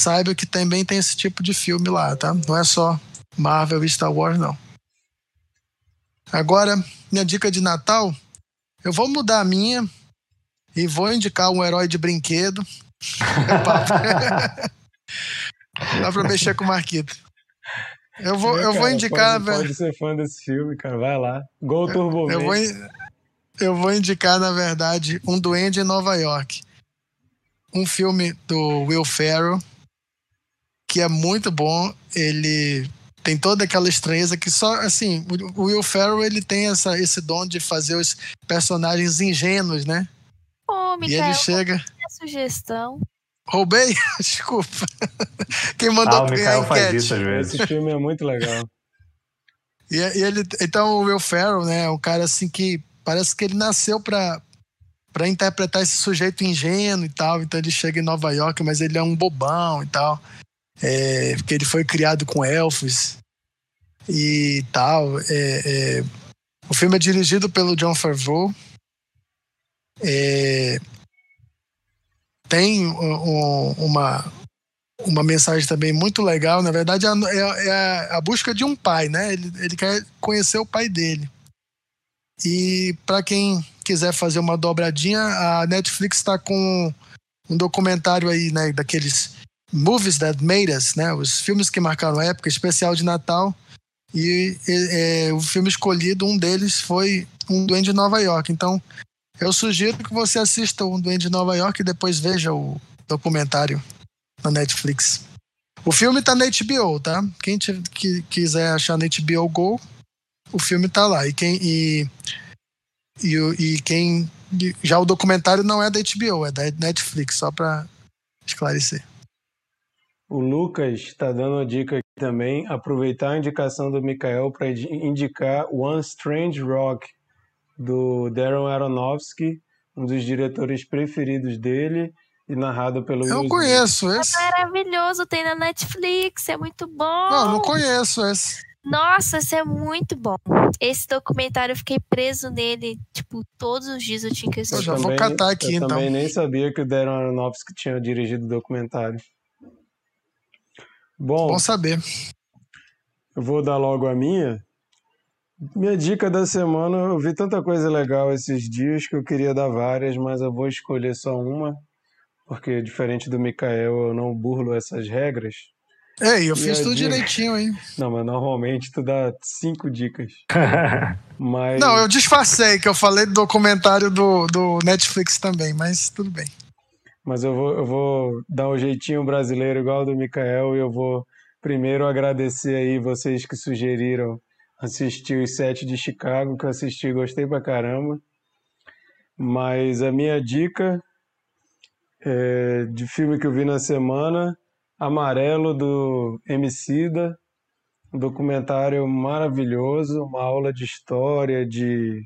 saiba que também tem esse tipo de filme lá, tá? Não é só Marvel e Star Wars, não. Agora, minha dica de Natal, eu vou mudar a minha e vou indicar um herói de brinquedo. <laughs> Dá pra mexer com o Marquito. Eu vou, é, eu vou indicar. Pode, pode ser fã desse filme, cara. Vai lá. Gol Turbo eu, eu vou, eu vou indicar, na verdade, um Duende em Nova York um filme do Will Ferrell que é muito bom. Ele tem toda aquela estranheza que só assim, o Will Ferrell ele tem essa, esse dom de fazer os personagens ingênuos, né? Ô, Michael, e ele chega. sugestão. Roubei? <laughs> Desculpa. Quem mandou ah, o Mikael faz isso às vezes. Esse filme é muito legal. E, e, ele, então o Will Ferrell, né, é um cara assim que parece que ele nasceu para para interpretar esse sujeito ingênuo e tal. Então ele chega em Nova York, mas ele é um bobão e tal. É, porque ele foi criado com elfos e tal. É, é, o filme é dirigido pelo John Favreau. É, tem um, uma, uma mensagem também muito legal. Na verdade, é, é, é a busca de um pai, né? Ele, ele quer conhecer o pai dele. E para quem quiser fazer uma dobradinha, a Netflix está com um documentário aí, né, daqueles movies that made us, né, os filmes que marcaram a época, especial de Natal. E é, o filme escolhido, um deles foi Um Duende de Nova York. Então, eu sugiro que você assista Um Duende de Nova York e depois veja o documentário na Netflix. O filme tá na HBO, tá? Quem que, quiser achar na HBO Go, o filme tá lá. E quem, e e, e quem. Já o documentário não é da HBO, é da Netflix, só para esclarecer. O Lucas está dando uma dica aqui também, aproveitar a indicação do Mikael para indicar One Strange Rock, do Darren Aronofsky, um dos diretores preferidos dele e narrado pelo Eu conheço esse. É maravilhoso, tem na Netflix, é muito bom. Não, não conheço esse. Nossa, isso é muito bom. Esse documentário eu fiquei preso nele, tipo, todos os dias eu tinha que assistir. Eu já vou catar aqui, eu então. também nem sabia que o Darren Aronofsky tinha dirigido o documentário. Bom, bom saber. Eu vou dar logo a minha. Minha dica da semana, eu vi tanta coisa legal esses dias que eu queria dar várias, mas eu vou escolher só uma, porque diferente do Mikael, eu não burlo essas regras. Ei, eu fiz tudo dica- direitinho, hein? Não, mas normalmente tu dá cinco dicas. <laughs> Mas Não, eu disfarcei que eu falei do documentário do, do Netflix também, mas tudo bem. Mas eu vou, eu vou dar um jeitinho brasileiro igual ao do Mikael e eu vou primeiro agradecer aí vocês que sugeriram assistir os sete de Chicago, que eu assisti e gostei pra caramba. Mas a minha dica é de filme que eu vi na semana, Amarelo, do Emicida, um documentário maravilhoso, uma aula de história, de,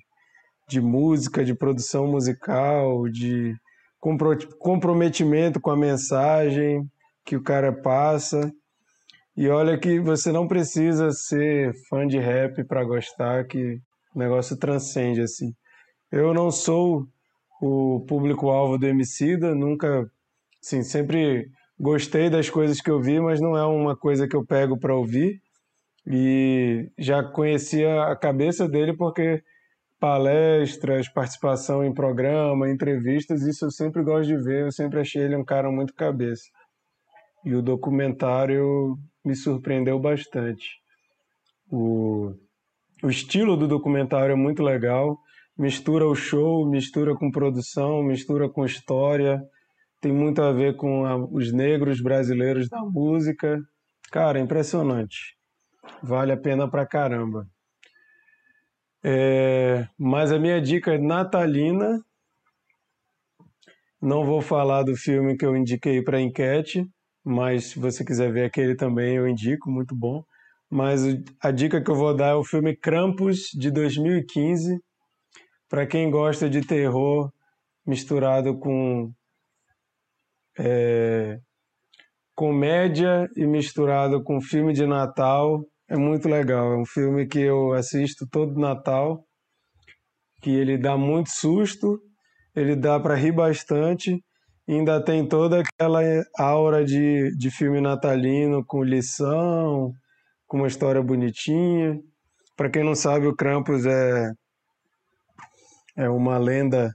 de música, de produção musical, de compro- comprometimento com a mensagem que o cara passa. E olha que você não precisa ser fã de rap para gostar, que o negócio transcende assim. Eu não sou o público-alvo do Emicida, nunca, assim, sempre gostei das coisas que eu vi, mas não é uma coisa que eu pego para ouvir. E já conhecia a cabeça dele porque palestras, participação em programa, entrevistas, isso eu sempre gosto de ver, eu sempre achei ele um cara muito cabeça. E o documentário me surpreendeu bastante. O, o estilo do documentário é muito legal, mistura o show, mistura com produção, mistura com história, tem muito a ver com a- os negros brasileiros da música. Cara, impressionante. Vale a pena pra caramba. É, mas a minha dica é natalina. Não vou falar do filme que eu indiquei para enquete, mas se você quiser ver aquele também, eu indico, muito bom. Mas a dica que eu vou dar é o filme Krampus, de 2015, para quem gosta de terror misturado com é, comédia e misturado com filme de Natal. É muito legal. É um filme que eu assisto todo Natal, que ele dá muito susto, ele dá para rir bastante, ainda tem toda aquela aura de, de filme natalino com lição, com uma história bonitinha. Para quem não sabe, o Krampus é é uma lenda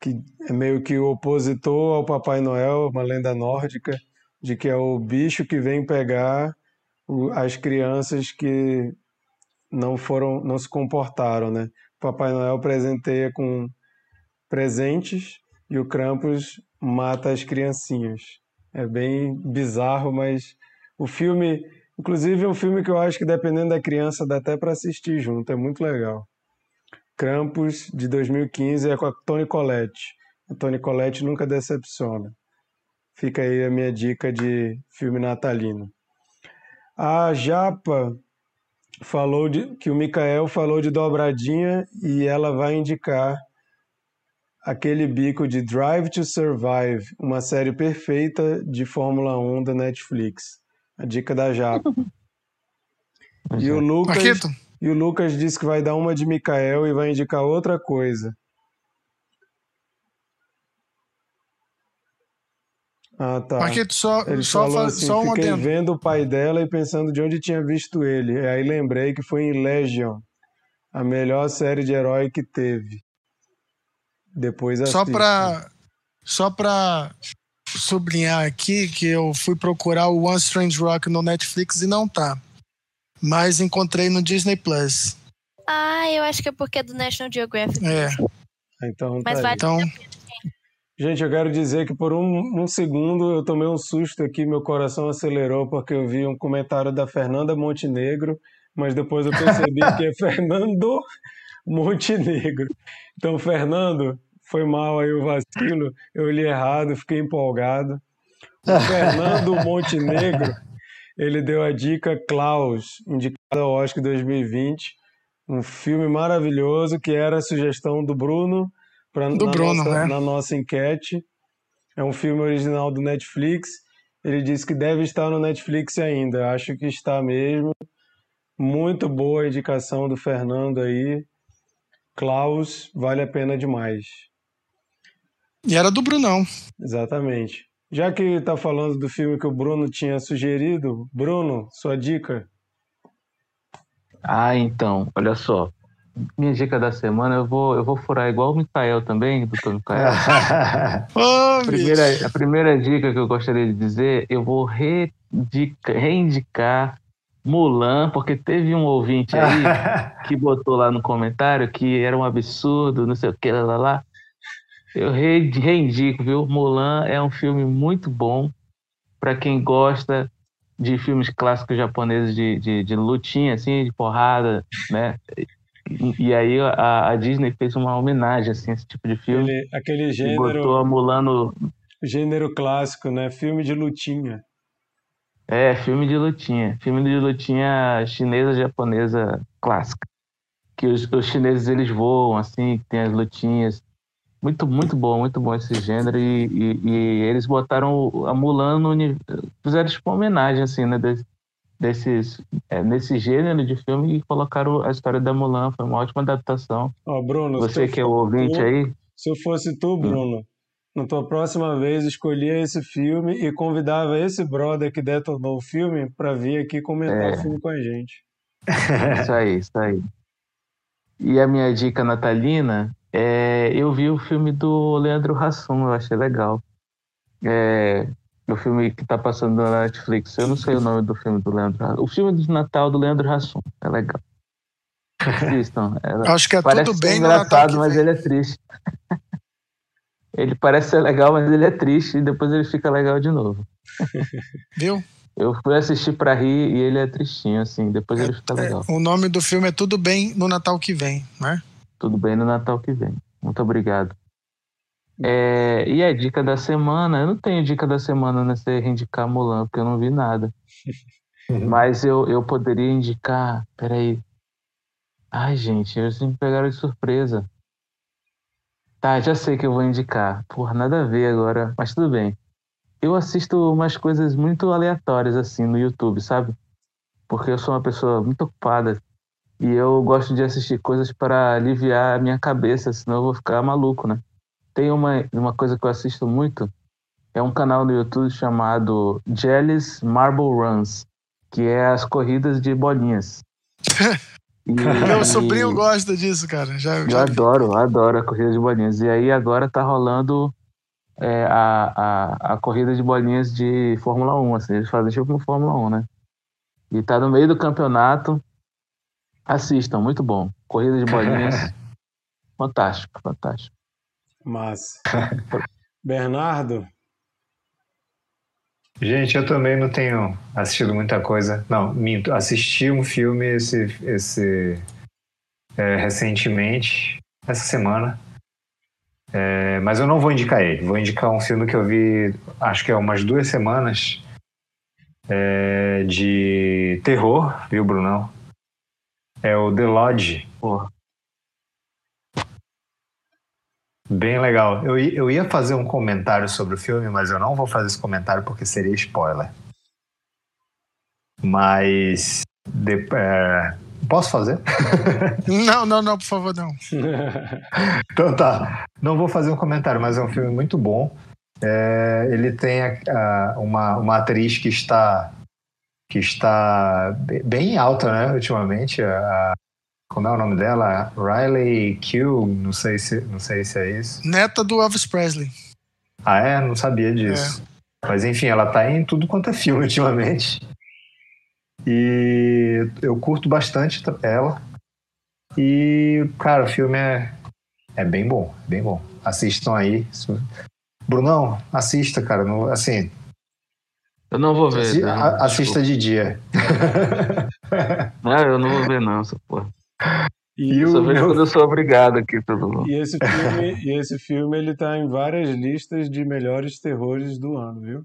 que é meio que o opositor ao Papai Noel, uma lenda nórdica, de que é o bicho que vem pegar as crianças que não foram, não se comportaram, né? O Papai Noel presenteia com presentes e o Krampus mata as criancinhas. É bem bizarro, mas o filme, inclusive é um filme que eu acho que dependendo da criança dá até para assistir junto, é muito legal. Krampus de 2015 é com a Toni Collette. A Toni Collette nunca decepciona. Fica aí a minha dica de filme natalino. A Japa falou de, que o Mikael falou de dobradinha e ela vai indicar aquele bico de Drive to Survive, uma série perfeita de Fórmula 1 da Netflix. A dica da Japa. <laughs> E o Lucas, Marquito, e o Lucas disse que vai dar uma de Mikael e vai indicar outra coisa. Ah, tá. Marquito, só, Ele só, falou fa- assim, só um fiquei adendo. vendo o pai dela e pensando de onde tinha visto ele. E aí lembrei que foi em Legion, a melhor série de herói que teve. Depois Só para só para sublinhar aqui que eu fui procurar o One Strange Rock no Netflix e não tá. Mas encontrei no Disney Plus. Ah, eu acho que é porque é do National Geographic. É. Então, Mas tá vale. Então, Gente, eu quero dizer que por um, um segundo eu tomei um susto aqui, meu coração acelerou porque eu vi um comentário da Fernanda Montenegro, mas depois eu percebi que é <laughs> Fernando Montenegro. Então, Fernando, foi mal aí o vacilo, eu li errado, fiquei empolgado. O Fernando <laughs> Montenegro, ele deu a dica Klaus, indicado ao Oscar 2020, um filme maravilhoso que era a sugestão do Bruno Do na, né? na nossa enquete. É um filme original do Netflix. Ele disse que deve estar no Netflix ainda. Acho que está mesmo. Muito boa a indicação do Fernando aí. Klaus, vale a pena demais. e era do Brunão. Exatamente. Já que está falando do filme que o Bruno tinha sugerido, Bruno, sua dica? Ah, então, olha só. Minha dica da semana, eu vou, eu vou furar igual o Mikael também, doutor Mikael. <laughs> Ô, primeira, a primeira dica que eu gostaria de dizer, eu vou reindica- reindicar Mulan, porque teve um ouvinte aí <laughs> que botou lá no comentário que era um absurdo, não sei o que, lá, lá. Eu re- reindico, viu? Mulan é um filme muito bom para quem gosta de filmes clássicos japoneses de, de, de lutinha, assim, de porrada, né? E, e aí a, a Disney fez uma homenagem, assim, a esse tipo de filme. Aquele, aquele gênero, botou a Mulan no, gênero clássico, né? Filme de lutinha. É, filme de lutinha. Filme de lutinha chinesa, japonesa clássica. Que os, os chineses eles voam, assim, que tem as lutinhas. Muito, muito bom, muito bom esse gênero. E, e- e eles botaram a Mulan no. Fizeram tipo uma homenagem, assim, né? Desse, desses, é, nesse gênero de filme e colocaram a história da Mulan. Foi uma ótima adaptação. Ó, Bruno, Você que é o ouvinte tu- aí, se eu fosse tu, Bruno, na tua próxima vez escolhia esse filme e convidava esse brother que detonou o filme para vir aqui comentar É. o filme com a gente. Isso aí, isso aí. E a minha dica natalina é eu vi o filme do Leandro Hassum, eu achei legal. É o filme que tá passando na Netflix. Eu não sei o nome do filme do Leandro Hassum. O filme de Natal do Leandro Hassum. É legal. Assistam. <laughs> É- Acho que é parece tudo bem engraçado, mas ele é triste. <laughs> ele parece ser legal, mas ele é triste e depois ele fica legal de novo. <laughs> Viu? Eu fui assistir pra rir e ele é tristinho, assim. Depois ele fica legal. O nome do filme é Tudo Bem no Natal que vem, né? Tudo bem no Natal que vem. Muito obrigado. É, e a dica da semana, eu não tenho dica da semana nessa indicar Mulan, porque eu não vi nada. Mas eu, eu poderia indicar. Peraí. Ai, gente, eles me pegaram de surpresa. Tá, já sei que eu vou indicar. Porra, nada a ver agora, mas tudo bem. Eu assisto umas coisas muito aleatórias assim no YouTube, sabe? Porque eu sou uma pessoa muito ocupada e eu gosto de assistir coisas para aliviar a minha cabeça, senão eu vou ficar maluco, né? Tem uma, uma coisa que eu assisto muito, é um canal no YouTube chamado Jelly's Marble Runs, que é as corridas de bolinhas. <laughs> E- Meu sobrinho gosta disso, cara. Já, eu já vi. adoro, adoro a corrida de bolinhas. E aí agora tá rolando é, a, a, a corrida de bolinhas de Fórmula 1, assim, eles fazem tipo uma Fórmula 1, né? E tá no meio do campeonato. Assistam, muito bom. Corrida de bolinhas. <laughs> fantástico, fantástico. Massa. <laughs> Bernardo, Gente, eu também não tenho assistido muita coisa. Não, minto. Assisti um filme esse, esse é, recentemente, essa semana. É, mas eu não vou indicar ele. Vou indicar um filme que eu vi, acho que é umas duas semanas, é, de terror, viu, Brunão? É o The Lodge. Porra. Bem legal. Eu, eu ia fazer um comentário sobre o filme, mas eu não vou fazer esse comentário porque seria spoiler. Mas. de- é, posso fazer? <laughs> Não, não, não, por favor, não. <laughs> Então tá. Não vou fazer um comentário, mas é um filme muito bom. É, ele tem a- a- uma, uma atriz que está que está be- bem alta, né, ultimamente. A, como é o nome dela? Riley Q, não sei se, não sei se é isso. Neta do Elvis Presley. Ah, é? Não sabia disso. Mas enfim, ela tá em tudo quanto é filme <laughs> ultimamente. E eu curto bastante ela. E, cara, o filme é, é bem bom, bem bom. Assistam aí. Brunão, assista, cara. assim, Eu não vou ver. assi- a- assista de dia. Não, eu não vou ver, não, essa porra. e, E Eu só vejo meu- quando eu sou obrigado aqui, todo mundo. e esse filme, e esse filme ele tá em várias listas de melhores terrores do ano, viu?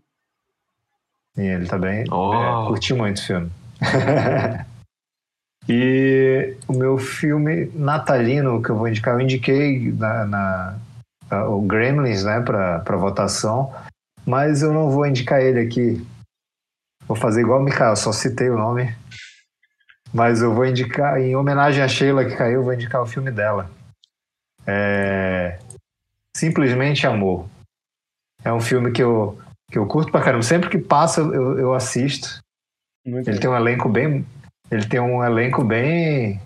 Sim, ele tá bem. Oh. é, curti muito o filme. <laughs> e o meu filme natalino que eu vou indicar, eu indiquei na, na- a- o Gremlins, né, pra, pra votação, mas eu não vou indicar ele aqui. Vou fazer igual o Mikael, só citei o nome. Mas eu vou indicar, em homenagem a Sheila que caiu, vou indicar o filme dela. É... Simplesmente Amor. É um filme que eu, que eu curto pra caramba. Sempre que passa, eu, eu assisto. Muito Ele tem um elenco bem, ele tem um elenco bem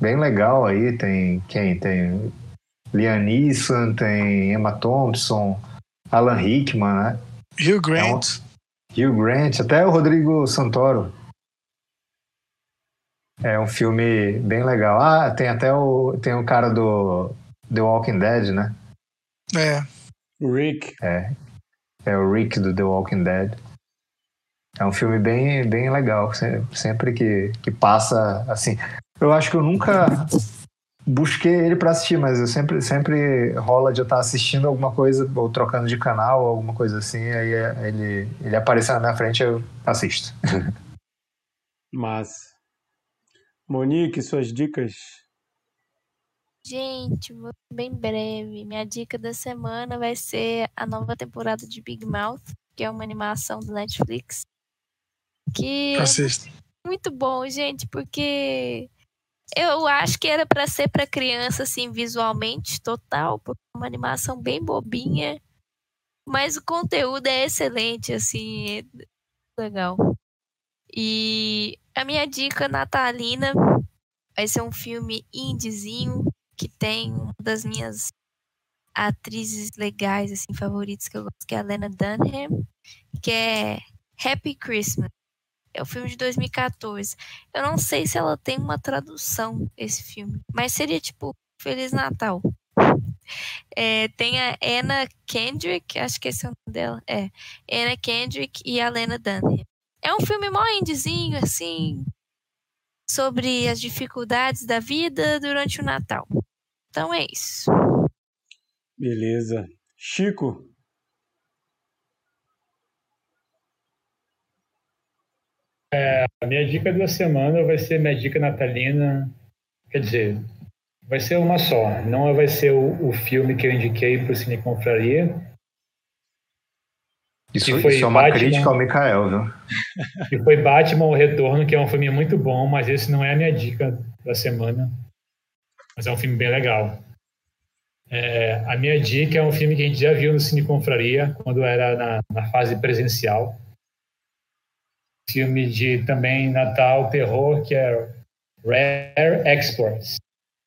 bem legal aí. Tem quem? Tem Liam Neeson, tem Emma Thompson, Alan Rickman, né? Hugh Grant. É um, Hugh Grant, até o Rodrigo Santoro. É um filme bem legal. Ah, tem até o tem o cara do The Walking Dead, né? É. Rick. É. É o Rick do The Walking Dead. É um filme bem, bem legal. Sempre que, que passa, assim. Eu acho que eu nunca busquei ele para assistir, mas eu sempre, sempre rola de eu estar assistindo alguma coisa, ou trocando de canal, ou alguma coisa assim, aí é, ele, ele aparece na minha frente eu assisto. <laughs> Mas. Monique, suas dicas? Gente, vou ser bem breve. Minha dica da semana vai ser a nova temporada de Big Mouth, que é uma animação do Netflix. Que Assista. é muito bom, gente, porque eu acho que era para ser para criança, assim, visualmente, total, porque é uma animação bem bobinha, mas o conteúdo é excelente, assim, é legal. E a minha dica natalina vai ser um filme indiezinho que tem uma das minhas atrizes legais, assim, favoritas que eu gosto, que é a Lena Dunham, que é Happy Christmas. É o filme de 2014. Eu não sei se ela tem uma tradução, esse filme. Mas seria tipo Feliz Natal. É, tem a Anna Kendrick, acho que esse é o nome dela. É. Anna Kendrick e a Lena Dunham. É um filme mó indiezinho, assim, sobre as dificuldades da vida durante o Natal. Então é isso. Beleza. Chico? A minha dica da semana vai ser minha dica natalina. Quer dizer, vai ser uma só. Não vai ser o, o filme que eu indiquei para o Cine Confraria. Isso, foi isso é uma Batman. crítica ao Mikael, viu? <laughs> Que foi Batman O Retorno, que é um filme muito bom, mas esse não é a minha dica da semana. Mas é um filme bem legal. É, a minha dica é um filme que a gente já viu no Cine Confraria, quando era na, na fase presencial. Filme de também Natal, terror, que é Rare Exports.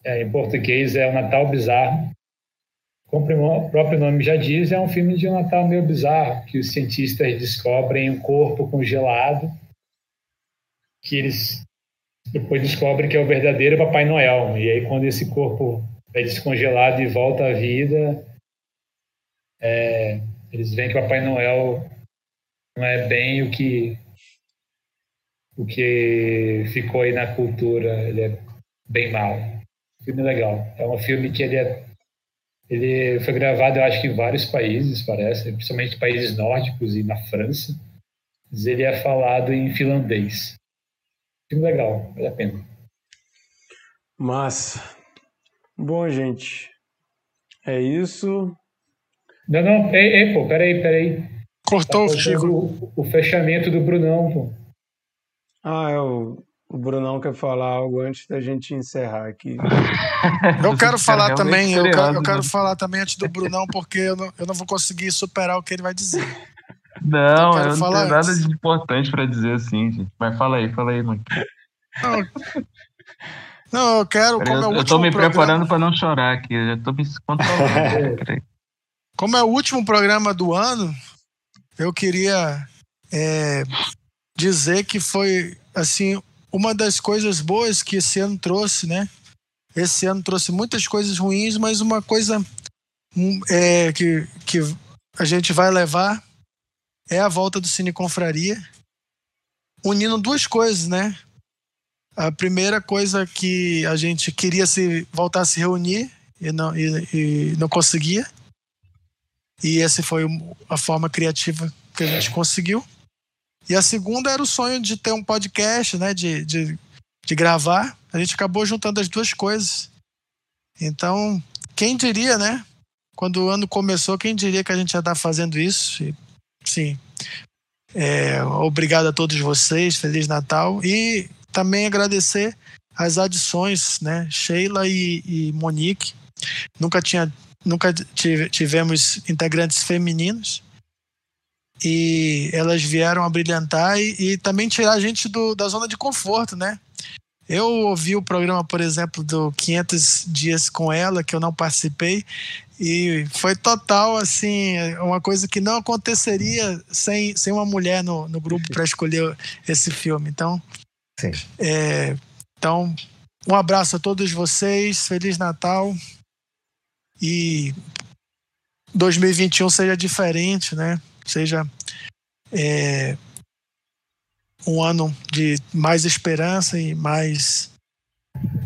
É, em português é o Natal Bizarro. Como o próprio nome já diz, é um filme de um Natal meio bizarro, que os cientistas descobrem um corpo congelado, que eles depois descobrem que é o verdadeiro Papai Noel. E aí, quando esse corpo é descongelado e volta à vida, é, eles veem que o Papai Noel não é bem o que o que ficou aí na cultura. Ele é bem mal. Filme legal. É um filme que ele é ele foi gravado, eu acho que em vários países, parece, principalmente países nórdicos e na França. Mas ele é falado em finlandês. Filme legal, vale a pena. Massa. Bom, gente. É isso. Não, não, ei, ei pô, peraí, peraí. Cortou Tá o o fechamento do Brunão, pô. Ah, é o, o Brunão quer falar algo antes da gente encerrar aqui. <laughs> Eu quero falar também, eu quero, eu quero falar também antes do Brunão, porque eu não, eu não vou conseguir superar o que ele vai dizer. Não, Eu quero eu não tenho nada antes. de importante pra dizer assim, gente. Mas fala aí, fala aí, mano. Não, não eu quero, como é o eu, eu tô me programa, preparando pra não chorar aqui. Eu já tô me controlando. <laughs> Como é o último programa do ano, eu queria é, dizer que foi assim uma das coisas boas que esse ano trouxe, né? Esse ano trouxe muitas coisas ruins, mas uma coisa hum, é, que, que a gente vai levar é a volta do Cine Confraria, unindo duas coisas, né? A primeira coisa que a gente queria se voltar a se reunir e não, e, e não conseguia. E essa foi a forma criativa que a gente conseguiu. E a segunda era o sonho de ter um podcast, né? De, de, de gravar. A gente acabou juntando as duas coisas. Então, quem diria, né? Quando o ano começou, quem diria que a gente já está fazendo isso? E, sim. É, obrigado a todos vocês. Feliz Natal. E também agradecer as adições, né? Sheila e, e Monique. Nunca tinha nunca tive- tivemos integrantes femininos. E elas vieram a brilhantar e, e também tirar a gente do, da zona de conforto, né? Eu ouvi o programa, por exemplo, do 500 Dias com Ela, que eu não participei, e foi total, assim, uma coisa que não aconteceria sem, sem uma mulher no, no grupo para escolher esse filme. Então, Sim. é, então, um abraço a todos vocês, Feliz Natal e 2021 seja diferente, né? Seja é, um ano de mais esperança e mais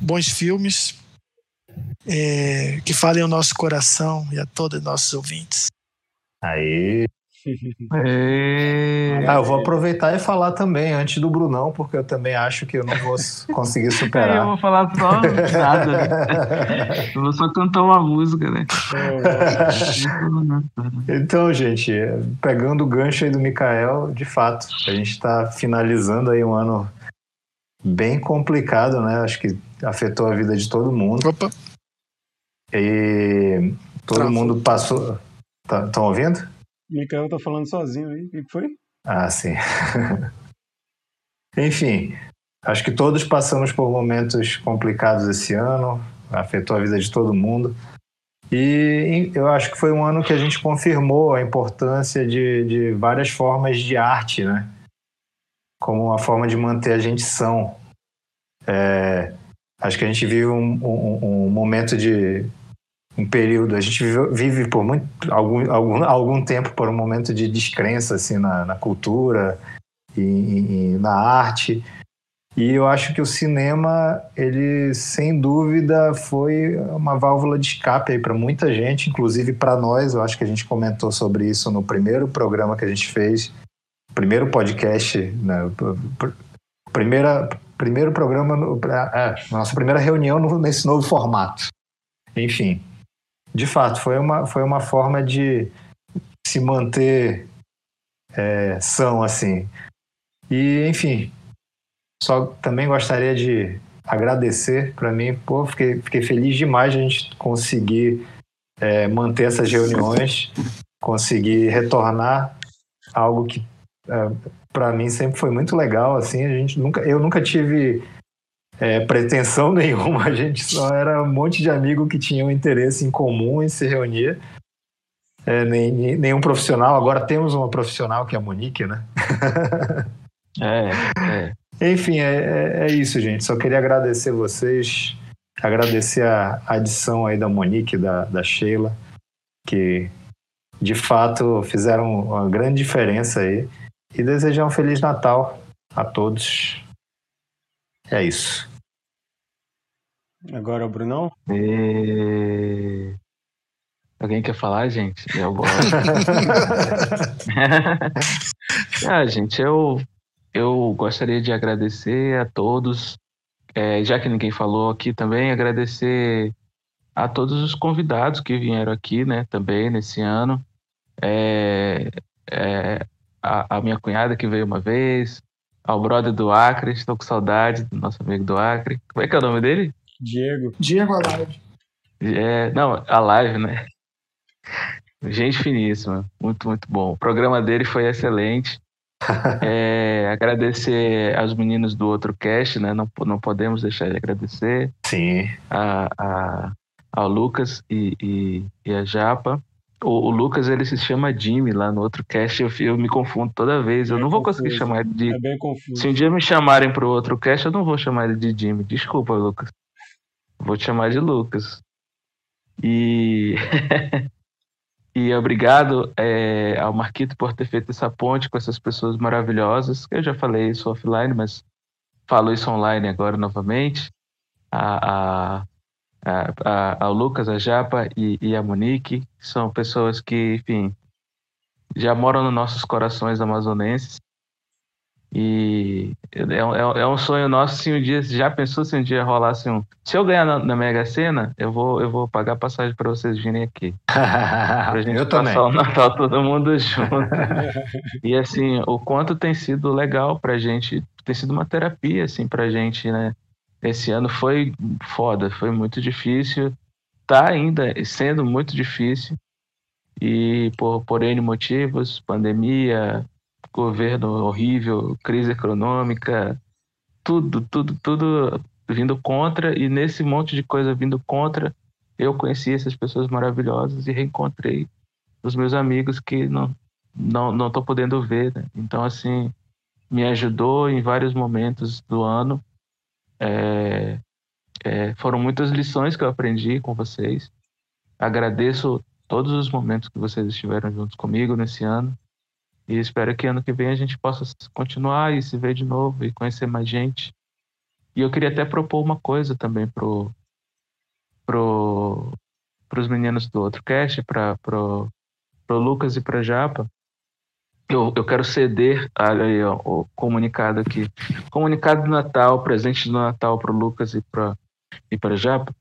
bons filmes é, que falem ao nosso coração e a todos os nossos ouvintes. Aí. É... Ah, eu vou aproveitar e falar também antes do Brunão, porque eu também acho que eu não vou conseguir Aí eu superar. vou falar só nada, né? Eu vou só cantar uma música, né? <laughs> Então, gente, pegando o gancho aí do Mikael, de fato, a gente está finalizando aí um ano bem complicado, né? Acho que afetou a vida de todo mundo. Opa, E todo Travou. mundo passou. Estão ouvindo? Mikael tá falando sozinho aí. O que foi? Ah, sim. <laughs> Enfim, acho que todos passamos por momentos complicados esse ano, afetou a vida de todo mundo. E eu acho que foi um ano que a gente confirmou a importância de, de várias formas de arte, né? Como uma forma de manter a gente são. É, acho que a gente vive um, um- um momento de. Um período. A gente vive, por muito, algum, algum, algum tempo por um momento de descrença assim, na, na cultura e, e- na arte. E eu acho que o cinema, ele sem dúvida foi uma válvula de escape para muita gente, inclusive para nós. Eu acho que a gente comentou sobre isso no primeiro programa que a gente fez, primeiro podcast, né, pr- pr- primeira, primeiro programa, é, nossa primeira reunião nesse novo formato. Enfim, de fato, foi uma, foi uma forma de se manter é, são assim. E, enfim, só também gostaria de agradecer para mim, pô, fiquei, fiquei feliz demais de a gente conseguir é, manter essas reuniões, <laughs> conseguir retornar algo que para mim sempre foi muito legal, assim, a gente nunca, eu nunca tive é, pretensão <laughs> nenhuma, a gente só era um monte de amigo que tinha um interesse em comum em se reunir. É, nem, nem- nenhum profissional, agora temos uma profissional que é a Monique, né? <laughs> É, é. Enfim, é, é- é isso, gente. Só queria agradecer vocês, agradecer a adição aí da Monique, da, da Sheila, que de fato fizeram uma grande diferença aí. E desejar um Feliz Natal a todos. É isso. Agora o Brunão? E... Alguém quer falar, gente? Eu <laughs> vou. ah, gente, eu, eu gostaria de agradecer a todos, é, já que ninguém falou aqui também, agradecer a todos os convidados que vieram aqui, né, também nesse ano. É, é, a, a minha cunhada que veio uma vez, ao brother do Acre, estou com saudade do nosso amigo do Acre. Como é que é o nome dele? Diego. Diego Alive. É, não, a live, né? Gente finíssima, muito, muito bom. O programa dele foi excelente. <laughs> É, agradecer aos meninos do outro cast, né? Não, não podemos deixar de agradecer Sim. a, a, ao Lucas e, e, e a Japa. O, o Lucas, ele se chama Jimmy lá no outro cast, eu, eu me confundo toda vez. Eu É não vou conseguir confuso. chamar ele de. É bem confuso. Se um dia me chamarem para o outro cast, eu não vou chamar ele de Jimmy. Desculpa, Lucas. Vou te chamar de Lucas. E, <laughs> e obrigado é, ao Marquito por ter feito essa ponte com essas pessoas maravilhosas. Eu já falei isso offline, mas falo isso online agora novamente. A, a, a, ao Lucas, a Japa e, e a Monique, que são pessoas que, enfim, já moram nos nossos corações amazonenses. E é, um- é é um sonho nosso se um dia, já pensou se um dia rolasse um. Se eu ganhar na, na Mega Sena, eu vou, eu vou pagar passagem para vocês virem aqui. <laughs> Pra gente Eu também. passar o Natal todo mundo junto. <laughs> e assim, o quanto tem sido legal pra gente, tem sido uma terapia, assim, pra gente, né? Esse ano foi foda, foi muito difícil, tá ainda sendo muito difícil. E por, por N motivos, pandemia, governo horrível, crise econômica, tudo, tudo, tudo vindo contra, e nesse monte de coisa vindo contra, eu conheci essas pessoas maravilhosas e reencontrei os meus amigos que não não não tô podendo ver, né? Então assim, me ajudou em vários momentos do ano. É, é, foram muitas lições que eu aprendi com vocês. Agradeço todos os momentos que vocês estiveram juntos comigo nesse ano. E espero que ano que vem a gente possa continuar e se ver de novo e conhecer mais gente. E eu queria até propor uma coisa também pro pro os meninos do outro cast, para pro, pro Lucas e para Japa. Eu, eu quero ceder aí, ó, o comunicado aqui. Comunicado do Natal, presente do Natal para o Lucas e para e para Japa.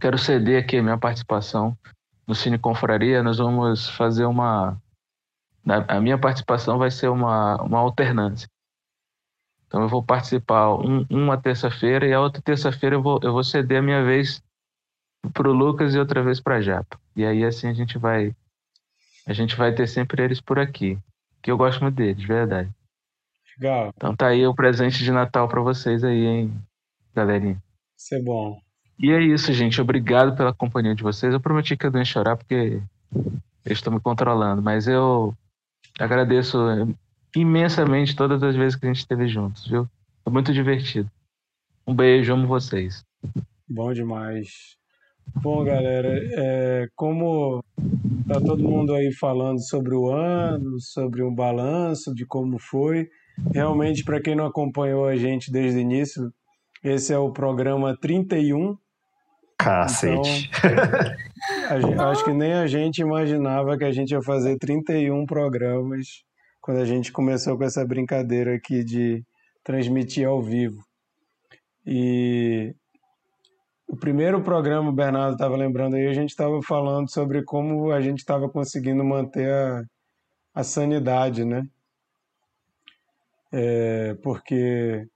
Quero ceder aqui a minha participação no Cine Confraria. Nós vamos fazer uma a minha participação vai ser uma, uma alternância. Então eu vou participar um, uma terça-feira e a outra terça-feira eu vou, eu vou ceder a minha vez para o Lucas e outra vez para a Japa. E aí assim a gente vai a gente vai ter sempre eles por aqui, que eu gosto muito deles, de verdade. Legal. Então tá aí o presente de Natal para vocês aí, hein, galerinha. Isso é bom. E é isso, gente. Obrigado pela companhia de vocês. Eu prometi que eu não ia chorar porque eu estou me controlando, mas eu Agradeço imensamente todas as vezes que a gente esteve juntos, viu? Foi muito divertido. Um beijo, amo vocês. Bom demais. Bom, galera, é, como tá todo mundo aí falando sobre o ano, sobre um balanço de como foi, realmente, para quem não acompanhou a gente desde o início, esse é o programa 31. Cacete. Então, acho que nem a gente imaginava que a gente ia fazer 31 programas quando a gente começou com essa brincadeira aqui de transmitir ao vivo. E o primeiro programa, o Bernardo estava lembrando aí, a gente estava falando sobre como a gente estava conseguindo manter a, a sanidade, né? É, porque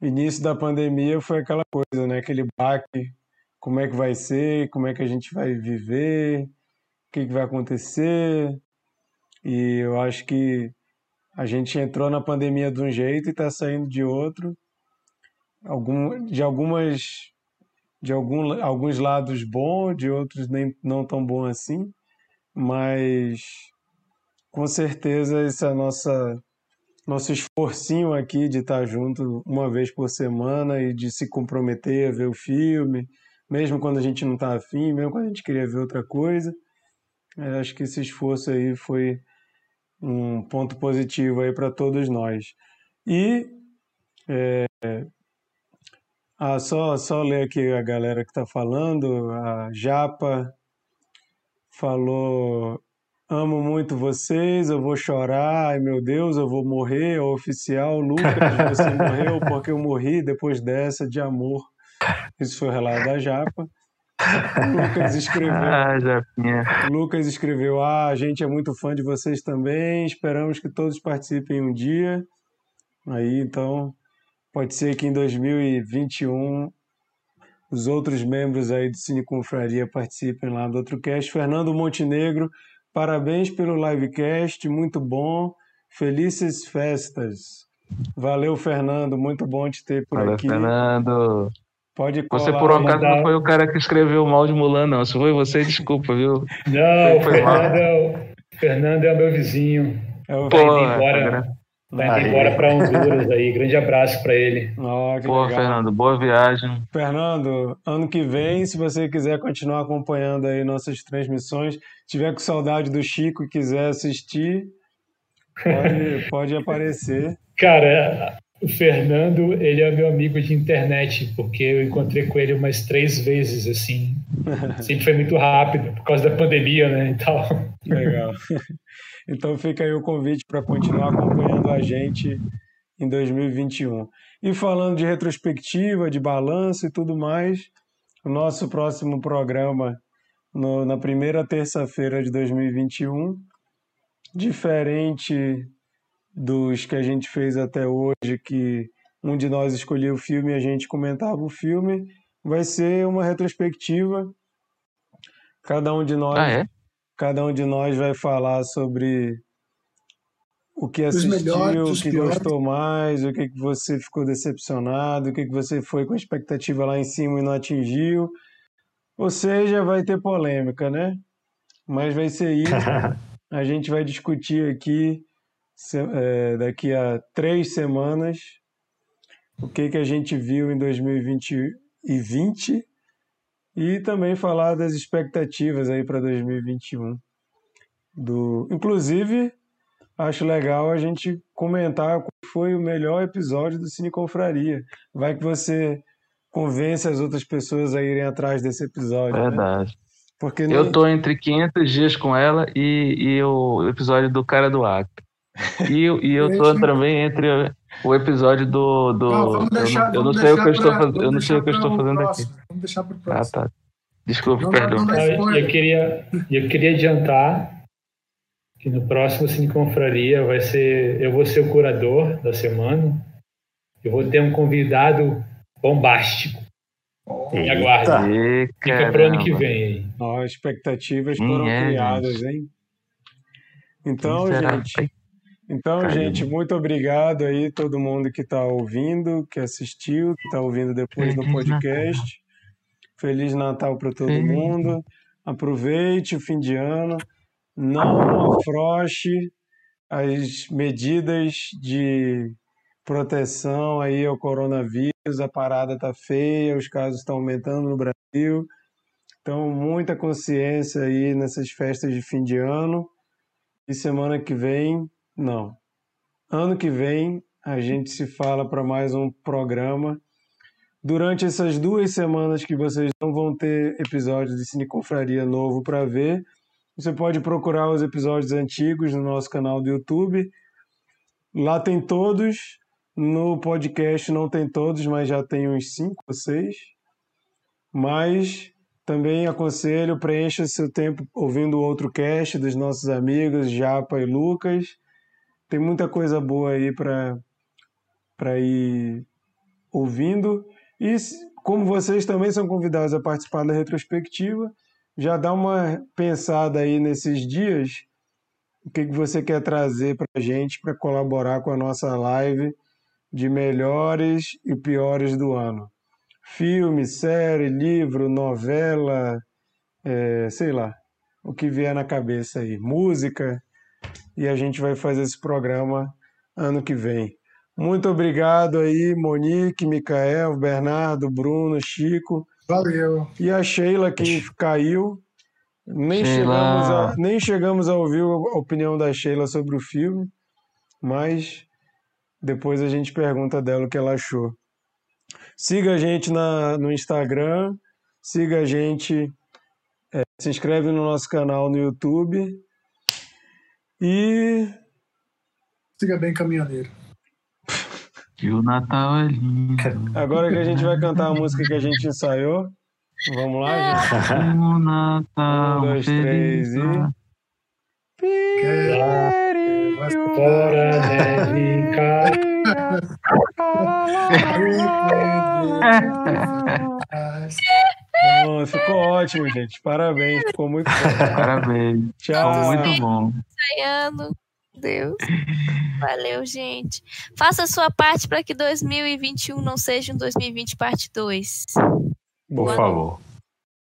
início da pandemia foi aquela coisa, né? Aquele baque como é que vai ser, como é que a gente vai viver, o que, que vai acontecer. E eu acho que a gente entrou na pandemia de um jeito e está saindo de outro. Algum, de algumas de algum, alguns lados bons, de outros nem não tão bom assim, mas com certeza esse nossa nosso esforcinho aqui de estar junto uma vez por semana e de se comprometer a ver o filme, mesmo quando a gente não está afim, mesmo quando a gente queria ver outra coisa. Eu acho que esse esforço aí foi um ponto positivo aí para todos nós. E é, ah, só, só ler aqui a galera que está falando. A Japa falou: Amo muito vocês, eu vou chorar, ai meu Deus, eu vou morrer. O oficial, Lucas, você <laughs> morreu porque eu morri depois dessa de amor. Isso foi o relato da Japa. O Lucas escreveu. Ah, Japinha. Lucas escreveu: Ah, a gente é muito fã de vocês também. Esperamos que todos participem um dia. Aí, então, pode ser que em 2021 os outros membros aí do Cine Confraria participem lá do outro cast. Fernando Montenegro, parabéns pelo livecast, muito bom. Felices festas. Valeu, Fernando, muito bom te ter por Valeu, aqui. Fernando. Pode colar. Você, por um acaso, não foi o cara que escreveu mal de Mulan, não. Se foi você, desculpa, viu? Não, o Foi mal. Fernando é o, Fernando é o meu vizinho. É o... Pô, indo embora, tá Aí. embora para Honduras aí. Grande abraço para ele. Ó, que Pô, legal. Fernando, boa viagem. Fernando, ano que vem, se você quiser continuar acompanhando aí nossas transmissões, tiver com saudade do Chico e quiser assistir, pode, <laughs> pode aparecer. Cara, o Fernando, ele é meu amigo de internet, porque eu encontrei com ele umas três vezes, assim. <laughs> Sempre foi muito rápido, por causa da pandemia, né, e tal. Legal. <laughs> Então fica aí o convite para continuar acompanhando a gente em 2021. E falando de retrospectiva, de balanço e tudo mais, o nosso próximo programa no- na primeira terça-feira de 2021, diferente dos que a gente fez até hoje, que um de nós escolhia o filme e a gente comentava o filme, vai ser uma retrospectiva. Cada um de nós Ah, é? Cada um de nós vai falar sobre o que assistiu, melhores, o que piores. gostou mais, o que, que você ficou decepcionado, o que, que você foi com expectativa lá em cima e não atingiu. Ou seja, vai ter polêmica, né? Mas vai ser isso. <laughs> A gente vai discutir aqui se- é, daqui a três semanas o que, que a gente viu em 2020 e 20 e também falar das expectativas aí para 2021. Do, inclusive, acho legal a gente comentar qual foi o melhor episódio do Cine Confraria. Vai que você convence as outras pessoas a irem atrás desse episódio, né? Verdade. Porque nem- Eu tô entre 500 dias com ela e, e o episódio do cara do Acre. E, eu- e eu tô também entre o episódio do. do Não, vamos eu deixar, não, eu não sei o que eu deixar estou fazendo. Eu não sei o que eu deixar estou fazendo aqui. Vamos deixar para o Ah, próximo. tá. Desculpe, Não dá- perdão. não Ah, spoiler. Eu queria, eu queria adiantar que no próximo Cine Confraria vai ser. Eu vou ser o curador da semana. Eu vou ter um convidado bombástico. Me aguarde. Fica pro ano que vem aí. Ó, expectativas Hum, foram é, criadas, hein? Então, gente, então, Caramba. gente, muito obrigado aí todo mundo que está ouvindo, que assistiu, que está ouvindo depois no Feliz podcast. Feliz Natal para todo Feliz mundo. Aproveite o fim de ano. Não afroche as medidas de proteção aí ao coronavírus. A parada tá feia, os casos estão aumentando no Brasil. Então, muita consciência aí nessas festas de fim de ano. E semana que vem, não. Ano que vem, a gente se fala para mais um programa. Durante essas duas semanas que vocês não vão ter episódio de Cine Confraria novo para ver, você pode procurar os episódios antigos no nosso canal do YouTube. Lá tem todos. No podcast não tem todos, mas já tem uns cinco ou seis. Mas também aconselho, preencha seu tempo ouvindo outro cast dos nossos amigos Japa e Lucas. Tem muita coisa boa aí para ir ouvindo. E como vocês também são convidados a participar da retrospectiva, já dá uma pensada aí nesses dias, o que, que você quer trazer para a gente para colaborar com a nossa live de melhores e piores do ano. Filme, série, livro, novela, é, sei lá, o que vier na cabeça aí. Música. E a gente vai fazer esse programa ano que vem. Muito obrigado aí, Monique, Micael, Bernardo, Bruno, Chico Valeu. e a Sheila que caiu. Nem Sheila. chegamos, a, nem chegamos a ouvir a opinião da Sheila sobre o filme, mas depois a gente pergunta dela o que ela achou. Siga a gente na, no Instagram, siga a gente, é, se inscreve no nosso canal no YouTube e Siga bem, caminhoneiro. Que o Natal é lindo. agora que a gente vai cantar a música que a gente ensaiou, vamos lá, gente? O Natal Um, dois, três e- Fora neve cai. Bom, ficou ótimo, gente. Parabéns, ficou muito bom. Parabéns. Tchau. Ficou muito bom. Ensaiando. Deus. Valeu, gente. Faça a sua parte para que 2021 não seja um 2020 parte 2. Por favor.